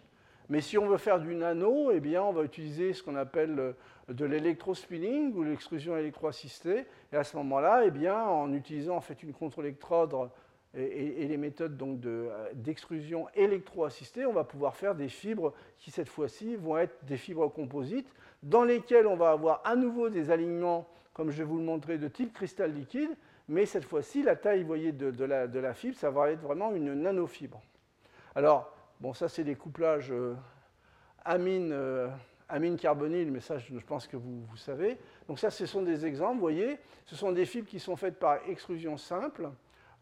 Mais si on veut faire du nano, eh bien, on va utiliser ce qu'on appelle euh, de l'électrospinning ou l'extrusion électroassistée. Et à ce moment-là, eh bien, en utilisant en fait une contre-électrode et, les méthodes euh, d'extrusion électroassistée, on va pouvoir faire des fibres qui, cette fois-ci, vont être des fibres composites dans lesquelles on va avoir à nouveau des alignements, comme je vais vous le montrer, de type cristal liquide, mais cette fois-ci, la taille, vous voyez, de, la, fibre, ça va être vraiment une nanofibre. Alors, bon, ça, c'est des couplages euh, amine, euh, amine carbonyle, mais ça, je, pense que vous, savez. Donc ça, ce sont des exemples, vous voyez. Ce sont des fibres qui sont faites par extrusion simple.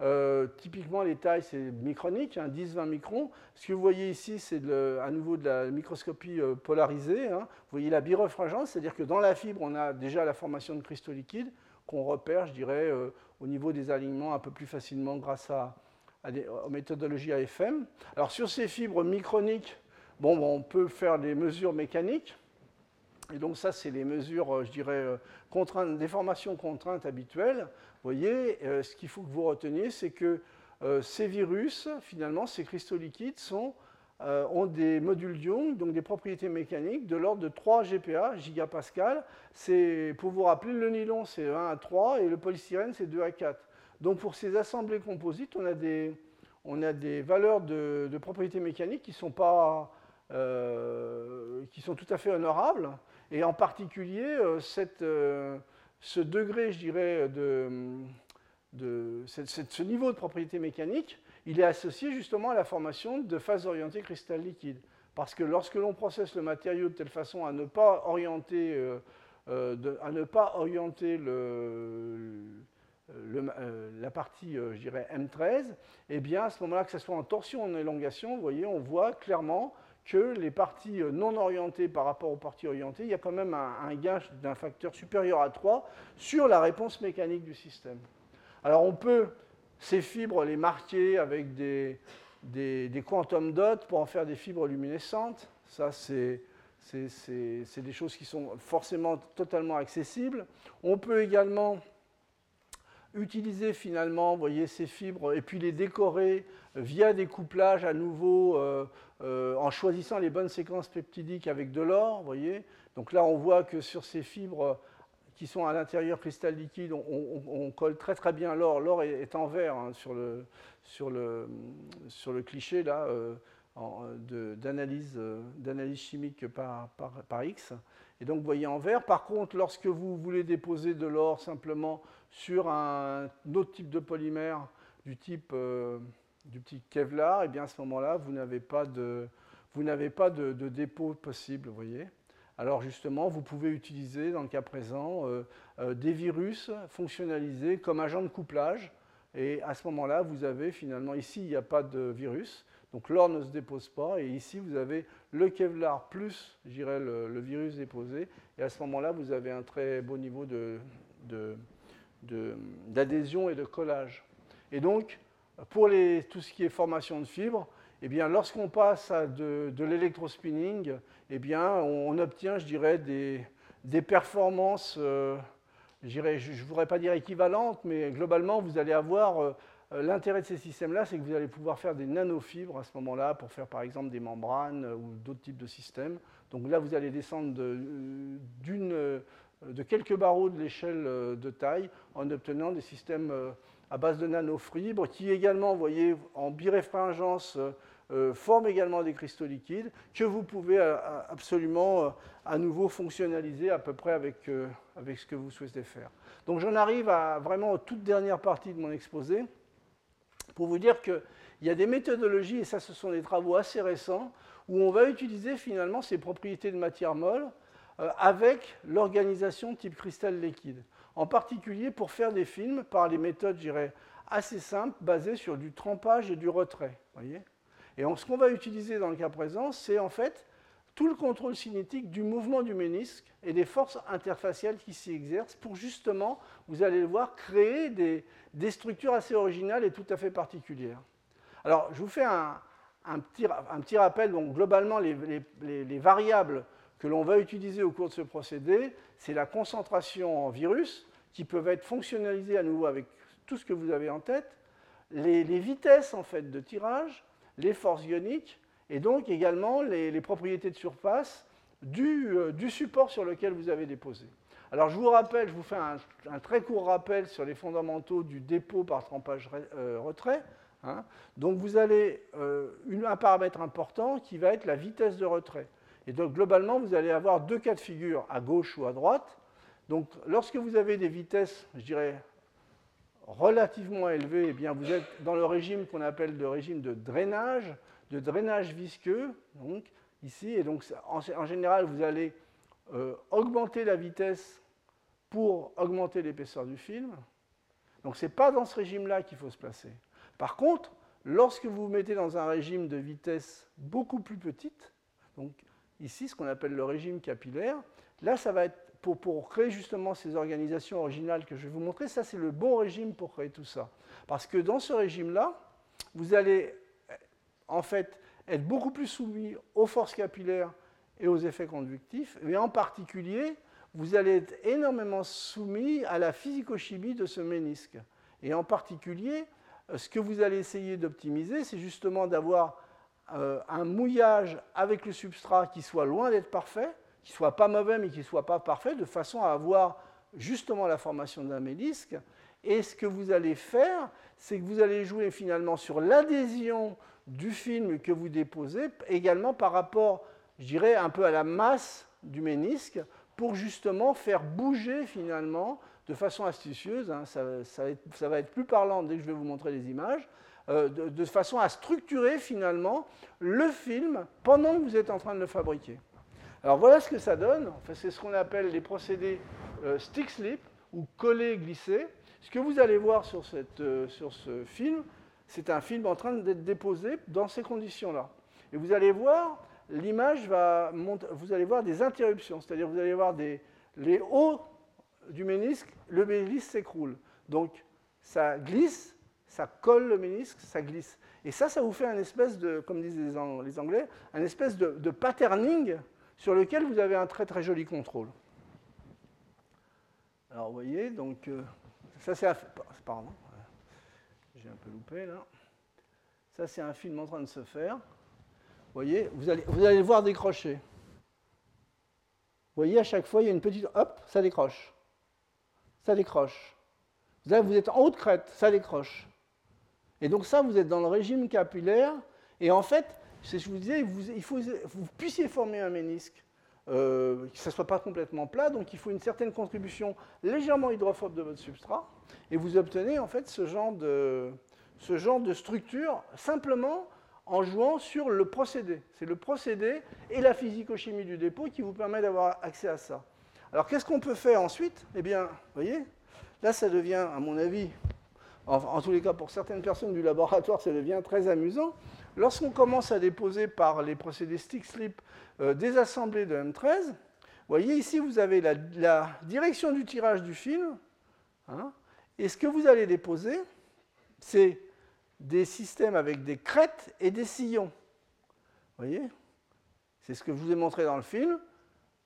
Euh, typiquement, les tailles, c'est micronique, 10-20 hein, microns. Ce que vous voyez ici, c'est à nouveau de la microscopie polarisée. Hein. Vous voyez la birefringence, c'est-à-dire que dans la fibre, on a déjà la formation de cristaux liquides qu'on repère, je dirais, au niveau des alignements un peu plus facilement grâce à, aux méthodologies AFM. Alors sur ces fibres microniques, bon, on peut faire des mesures mécaniques. Et donc ça, c'est les mesures, euh, je dirais, euh, contraintes, déformations contraintes habituelles. Vous voyez, euh, ce qu'il faut que vous reteniez, c'est que ces virus, finalement, ces cristaux liquides sont euh, ont des modules Young, donc des propriétés mécaniques de l'ordre de 3 GPa, gigapascal. Pour vous rappeler, le nylon c'est 1 à 3 et le polystyrène c'est 2 à 4. Donc pour ces assemblées composites, on a des, on a des valeurs de, propriétés mécaniques qui sont, pas, euh, qui sont tout à fait honorables. Et en particulier, euh, cette, ce degré, je dirais, de, de ce niveau de propriété mécanique il est associé justement à la formation de phases orientées cristal liquide. Parce que lorsque l'on processe le matériau de telle façon à ne pas orienter, euh, euh, à ne pas orienter euh, la partie, je dirais, M13, eh bien, à ce moment-là, que ce soit en torsion ou en élongation, vous voyez, on voit clairement que les parties non orientées par rapport aux parties orientées, il y a quand même un, un gain d'un facteur supérieur à 3 sur la réponse mécanique du système. Alors, on peut ces fibres, les marquer avec des, des, quantum dots pour en faire des fibres luminescentes. Ça, c'est des choses qui sont forcément totalement accessibles. On peut également utiliser finalement, voyez, ces fibres et puis les décorer via des couplages à nouveau euh, euh, en choisissant les bonnes séquences peptidiques avec de l'or, voyez. Donc là, on voit que sur ces fibres qui sont à l'intérieur cristal liquide, on, colle très très bien l'or. L'or est, en vert hein, sur, le, sur, le, sur, le, cliché là, euh, euh, d'analyse chimique par, par, X. Et donc vous voyez en vert. Par contre, lorsque vous voulez déposer de l'or simplement sur un, autre type de polymère du type euh, du petit Kevlar, et eh bien à ce moment-là, vous n'avez pas de, vous pas de, de, dépôt possible, vous voyez alors justement, vous pouvez utiliser, dans le cas présent, euh, euh, des virus fonctionnalisés comme agent de couplage. Et à ce moment-là, vous avez finalement, ici, il n'y a pas de virus, donc l'or ne se dépose pas. Et ici, vous avez le Kevlar plus, je dirais, le, virus déposé. Et à ce moment-là, vous avez un très beau niveau d'adhésion et de collage. Et donc, pour tout ce qui est formation de fibres, eh bien, lorsqu'on passe à de, l'électrospinning, eh bien, on, obtient, je dirais, des, performances, euh, je ne voudrais pas dire équivalentes, mais globalement, vous allez avoir euh, l'intérêt de ces systèmes-là, c'est que vous allez pouvoir faire des nanofibres à ce moment-là pour faire, par exemple, des membranes euh, ou d'autres types de systèmes. Donc là, vous allez descendre de, de quelques barreaux de l'échelle de taille en obtenant des systèmes à base de nanofibres, qui également, vous voyez, en biréfringence, euh, euh, forment également des cristaux liquides que vous pouvez euh, absolument à nouveau fonctionnaliser à peu près avec, avec ce que vous souhaitez faire. Donc j'en arrive à vraiment aux toute dernière partie de mon exposé pour vous dire qu'il y a des méthodologies, et ça ce sont des travaux assez récents, où on va utiliser finalement ces propriétés de matière molle avec l'organisation type cristal liquide en particulier pour faire des films par les méthodes, je dirais, assez simples, basées sur du trempage et du retrait. Voyez et ce qu'on va utiliser dans le cas présent, c'est en fait tout le contrôle cinétique du mouvement du ménisque et des forces interfaciales qui s'y exercent pour justement, vous allez le voir, créer des, structures assez originales et tout à fait particulières. Alors, je vous fais un, petit, rappel. Donc, globalement, les variables que l'on va utiliser au cours de ce procédé, c'est la concentration en virus, qui peuvent être fonctionnalisées à nouveau avec tout ce que vous avez en tête, les, vitesses en fait de tirage, les forces ioniques, et donc également les, propriétés de surface euh, du, support sur lequel vous avez déposé. Alors je vous rappelle, je vous fais un, très court rappel sur les fondamentaux du dépôt par trempage euh, retrait. Hein. Donc vous avez euh, un paramètre important qui va être la vitesse de retrait. Et donc globalement, vous allez avoir deux cas de figure, à gauche ou à droite. Donc lorsque vous avez des vitesses, je dirais, relativement élevées, eh bien, vous êtes dans le régime qu'on appelle le régime de drainage, de drainage visqueux, donc ici. Et donc en, général, vous allez euh, augmenter la vitesse pour augmenter l'épaisseur du film. Donc ce n'est pas dans ce régime-là qu'il faut se placer. Par contre, lorsque vous vous mettez dans un régime de vitesse beaucoup plus petite, donc ici ce qu'on appelle le régime capillaire. Là, ça va être pour, créer justement ces organisations originales que je vais vous montrer, ça c'est le bon régime pour créer tout ça. Parce que dans ce régime-là, vous allez en fait être beaucoup plus soumis aux forces capillaires et aux effets conductifs, mais en particulier, vous allez être énormément soumis à la physicochimie de ce ménisque. Et en particulier, ce que vous allez essayer d'optimiser, c'est justement d'avoir euh, un mouillage avec le substrat qui soit loin d'être parfait, qui soit pas mauvais mais qui soit pas parfait, de façon à avoir justement la formation d'un mélisque. Et ce que vous allez faire, c'est que vous allez jouer finalement sur l'adhésion du film que vous déposez, également par rapport, je dirais, un peu à la masse du ménisque, pour justement faire bouger finalement de façon astucieuse, hein, ça, va être plus parlant dès que je vais vous montrer les images, euh, de, façon à structurer finalement le film pendant que vous êtes en train de le fabriquer. Alors voilà ce que ça donne, enfin, c'est ce qu'on appelle les procédés euh, stick-slip ou coller-glisser. Ce que vous allez voir sur, cette, euh, sur ce film, c'est un film en train d'être déposé dans ces conditions-là. Et vous allez voir, l'image va monter, vous allez voir des interruptions, c'est-à-dire vous allez voir des, les hauts du ménisque, le ménisque s'écroule. Donc ça glisse, ça colle le ménisque, ça glisse. Et ça, ça vous fait un espèce de, comme disent les Anglais, un espèce de, patterning sur lequel vous avez un très très joli contrôle. Alors vous voyez, donc euh, ça c'est pardon, j'ai un peu loupé là. Ça c'est un film en train de se faire. Vous voyez, vous allez, vous allez le voir décrocher. Vous voyez, à chaque fois, il y a une petite... Hop, ça décroche ça décroche. Vous êtes en haute crête, ça décroche. Et donc ça, vous êtes dans le régime capillaire. Et en fait, je vous disais, vous puissiez former un ménisque, euh, que ça ne soit pas complètement plat. Donc il faut une certaine contribution légèrement hydrophobe de votre substrat. Et vous obtenez en fait ce genre de, ce genre de structure simplement en jouant sur le procédé. C'est le procédé et la physico-chimie du dépôt qui vous permet d'avoir accès à ça. Alors qu'est-ce qu'on peut faire ensuite? Eh bien, vous voyez, là ça devient, à mon avis, en, tous les cas pour certaines personnes du laboratoire, ça devient très amusant. Lorsqu'on commence à déposer par les procédés stick-slip euh, des assemblées de M13, vous voyez ici vous avez la, direction du tirage du film, hein, et ce que vous allez déposer, c'est des systèmes avec des crêtes et des sillons. Voyez C'est ce que je vous ai montré dans le film.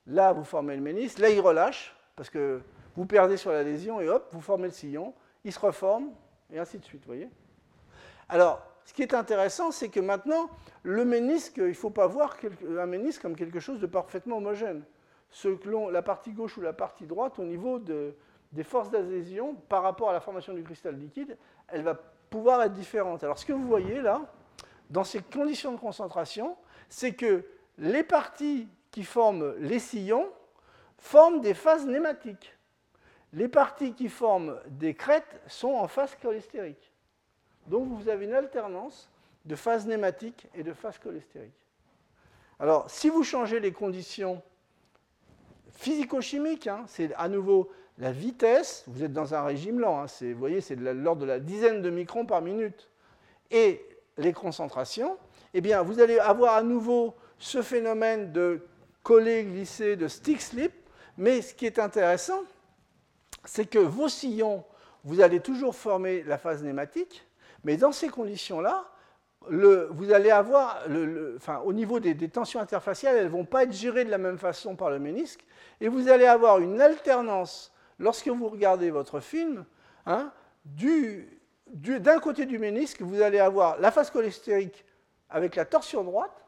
Là, vous formez le ménisque. Là, il relâche, parce que vous perdez sur l'adhésion, et hop, vous formez le sillon. Il se reforme, et ainsi de suite, voyez Alors, ce qui est intéressant, c'est que maintenant, le ménisque, il ne faut pas voir un ménisque comme quelque chose de parfaitement homogène. La partie gauche ou la partie droite, au niveau des forces d'adhésion, par rapport à la formation du cristal liquide, elle va pouvoir être différente. Alors, ce que vous voyez là, dans ces conditions de concentration, c'est que les parties qui forment les sillons forment des phases nématiques. Les parties qui forment des crêtes sont en phase cholestérique. Donc vous avez une alternance de phase nématique et de phase cholestérique. Alors, si vous changez les conditions physico-chimiques, hein, c'est à nouveau la vitesse, vous êtes dans un régime lent, hein, vous voyez, c'est de l'ordre de la dizaine de microns par minute, et les concentrations, eh bien, vous allez avoir à nouveau ce phénomène de coller, glisser, de stick slip. Mais ce qui est intéressant, c'est que vos sillons, vous allez toujours former la phase nématique, mais dans ces conditions-là, vous allez avoir, au niveau des, tensions interfaciales, elles ne vont pas être gérées de la même façon par le ménisque, et vous allez avoir une alternance, lorsque vous regardez votre film, hein, d'un côté du ménisque, vous allez avoir la phase cholestérique avec la torsion droite,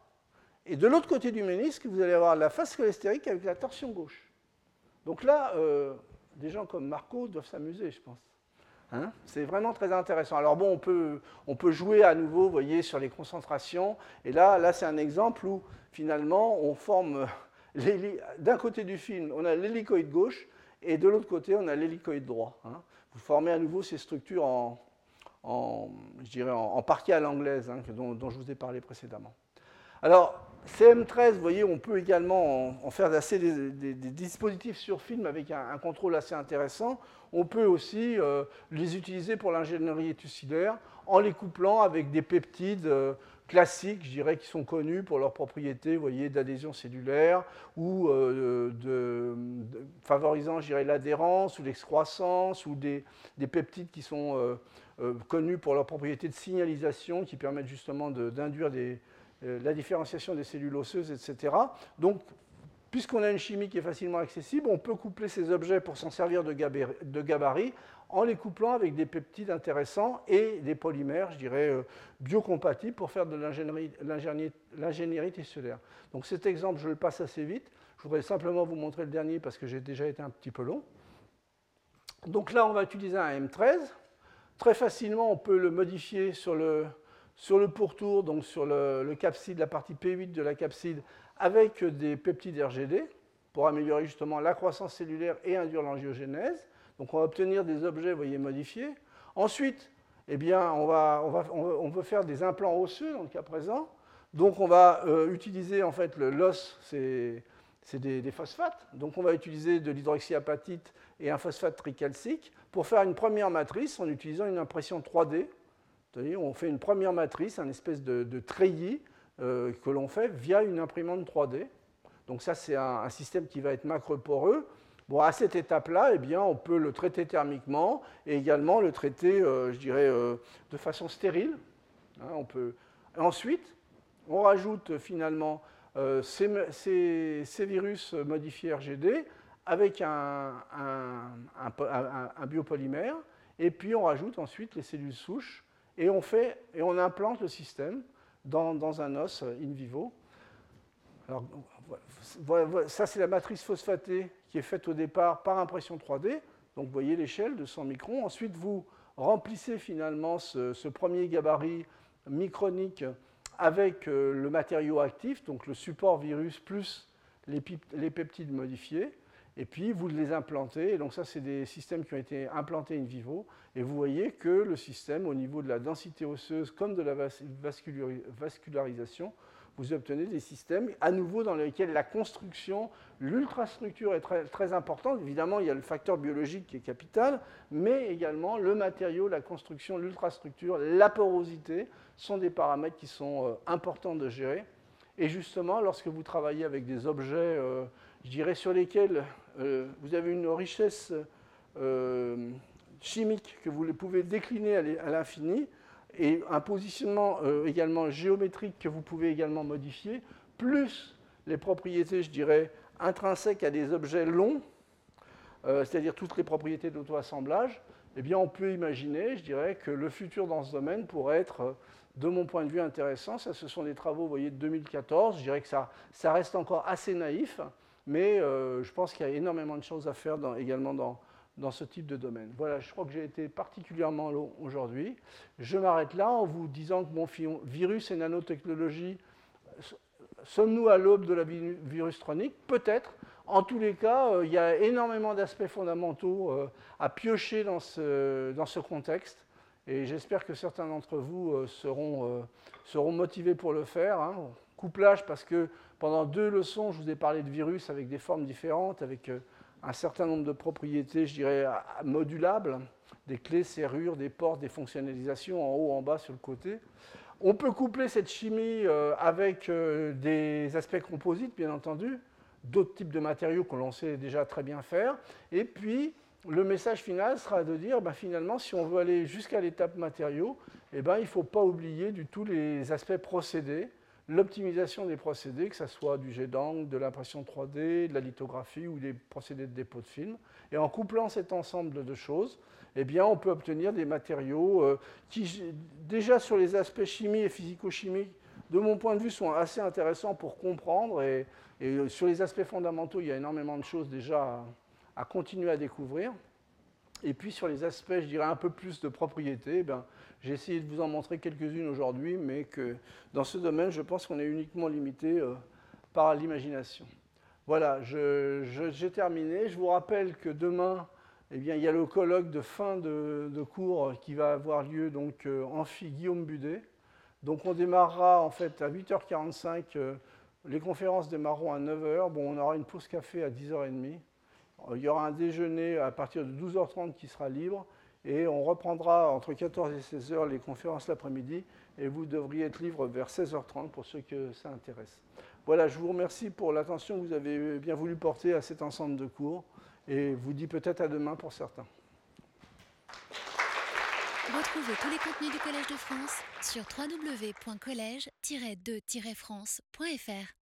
et de l'autre côté du ménisque, vous allez avoir la face cholestérique avec la torsion gauche. Donc là, euh, des gens comme Marco doivent s'amuser, je pense. Hein c'est vraiment très intéressant. Alors bon, on peut, on peut jouer à nouveau, vous voyez, sur les concentrations. Et là, là c'est un exemple où finalement, on forme d'un côté du film, on a l'hélicoïde gauche, et de l'autre côté, on a l'hélicoïde droit. Hein. Vous formez à nouveau ces structures en, en je dirais, en, à l'anglaise, hein, dont je vous ai parlé précédemment. Alors, CM13, vous voyez, on peut également en, faire assez des, dispositifs sur film avec un, contrôle assez intéressant. On peut aussi euh, les utiliser pour l'ingénierie étucidaire en les couplant avec des peptides euh, classiques, je dirais, qui sont connus pour leurs propriétés, vous voyez, d'adhésion cellulaire ou euh, de, favorisant, je dirais, l'adhérence ou l'excroissance ou des, peptides qui sont connus pour leurs propriétés de signalisation qui permettent justement d'induire des la différenciation des cellules osseuses, etc. Donc, puisqu'on a une chimie qui est facilement accessible, on peut coupler ces objets pour s'en servir de, gabarit en les couplant avec des peptides intéressants et des polymères, je dirais, euh, biocompatibles pour faire de l'ingénierie tissulaire. Donc cet exemple, je le passe assez vite. Je voudrais simplement vous montrer le dernier parce que j'ai déjà été un petit peu long. Donc là, on va utiliser un M13. Très facilement, on peut le modifier sur le, sur le pourtour, donc sur le, capside, la partie P8 de la capside, avec des peptides RGD pour améliorer justement la croissance cellulaire et induire l'angiogénèse. Donc on va obtenir des objets, voyez, modifiés. Ensuite, eh bien, on, va, on, va, on, veut faire des implants osseux dans le cas présent. Donc on va euh, utiliser en fait l'os, c'est des, des, phosphates. Donc on va utiliser de l'hydroxyapatite et un phosphate tricalcique pour faire une première matrice en utilisant une impression 3D. On fait une première matrice, un espèce de, treillis euh, que l'on fait via une imprimante 3D. Donc ça, c'est un, système qui va être macroporeux. Bon, à cette étape-là, eh bien, on peut le traiter thermiquement et également le traiter, euh, je dirais, euh, de façon stérile. Hein, on peut... Ensuite, on rajoute finalement ces, virus modifiés RGD avec un, biopolymère, et puis on rajoute ensuite les cellules souches, et on, fait, et on implante le système dans, un os in vivo. Alors, ça, c'est la matrice phosphatée qui est faite au départ par impression 3D. Donc, vous voyez l'échelle de 100 microns. Ensuite, vous remplissez finalement ce, premier gabarit micronique avec euh, le matériau actif, donc le support virus plus les, les peptides modifiés et puis vous les implantez. Donc ça, c'est des systèmes qui ont été implantés in vivo. Et vous voyez que le système, au niveau de la densité osseuse comme de la vascularisation, vous obtenez des systèmes à nouveau dans lesquels la construction, l'ultrastructure est très, très importante. Évidemment, il y a le facteur biologique qui est capital, mais également le matériau, la construction, l'ultrastructure, la porosité sont des paramètres qui sont euh, importants de gérer. Et justement, lorsque vous travaillez avec des objets, euh, je dirais, sur lesquels euh, vous avez une richesse euh, chimique que vous pouvez décliner à l'infini et un positionnement euh, également géométrique que vous pouvez également modifier, plus les propriétés, je dirais, intrinsèques à des objets longs, c'est-à-dire toutes les propriétés d'auto-assemblage, eh bien, on peut imaginer, je dirais, que le futur dans ce domaine pourrait être, de mon point de vue, intéressant. Ça, ce sont des travaux, voyez, de 2014. Je dirais que ça, ça reste encore assez naïf, mais euh, je pense qu'il y a énormément de choses à faire également dans, dans ce type de domaine. Voilà, je crois que j'ai été particulièrement long aujourd'hui. Je m'arrête là en vous disant que mon virus et nanotechnologie, sommes-nous à l'aube de la virus tronique Peut-être. En tous les cas, euh, il y a énormément d'aspects fondamentaux euh, à piocher dans ce, dans ce contexte. Et j'espère que certains d'entre vous seront, seront motivés pour le faire. Hein. Couplage parce que pendant deux leçons, je vous ai parlé de virus avec des formes différentes, avec euh, un certain nombre de propriétés, je dirais, modulables, des clés, serrures, des portes, des fonctionnalisations en haut, en bas, sur le côté. On peut coupler cette chimie euh, avec euh, des aspects composites, bien entendu, d'autres types de matériaux que l'on sait déjà très bien faire. Et puis, le message final sera de dire, ben, finalement, si on veut aller jusqu'à l'étape matériaux, eh ben, il ne faut pas oublier du tout les aspects procédés, l'optimisation des procédés, que ce soit du jet d'angle, de l'impression 3D, de la lithographie ou des procédés de dépôt de film. Et en couplant cet ensemble de choses, eh bien, on peut obtenir des matériaux euh, qui, déjà sur les aspects chimie et physico-chimiques, de mon point de vue, sont assez intéressants pour comprendre. Et, euh, sur les aspects fondamentaux, il y a énormément de choses déjà à, continuer à découvrir. Et puis sur les aspects, je dirais, un peu plus de propriété, eh j'ai essayé de vous en montrer quelques-unes aujourd'hui, mais que dans ce domaine, je pense qu'on est uniquement limité euh, par l'imagination. Voilà, j'ai terminé. Je vous rappelle que demain, eh bien, il y a le colloque de fin de, cours qui va avoir lieu donc, euh, amphi Guillaume Budet. Donc on démarrera en fait à 8h45, euh, les conférences démarreront à 9h. Bon, on aura une pause café à 10h30. Il y aura un déjeuner à partir de 12h30 qui sera libre. Et on reprendra entre 14 et 16 heures les conférences l'après-midi et vous devriez être libre vers 16h30 pour ceux que ça intéresse. Voilà, je vous remercie pour l'attention que vous avez bien voulu porter à cet ensemble de cours et vous dis peut-être à demain pour certains. Retrouvez tous les contenus du Collège de France sur www.colège-2-france.fr.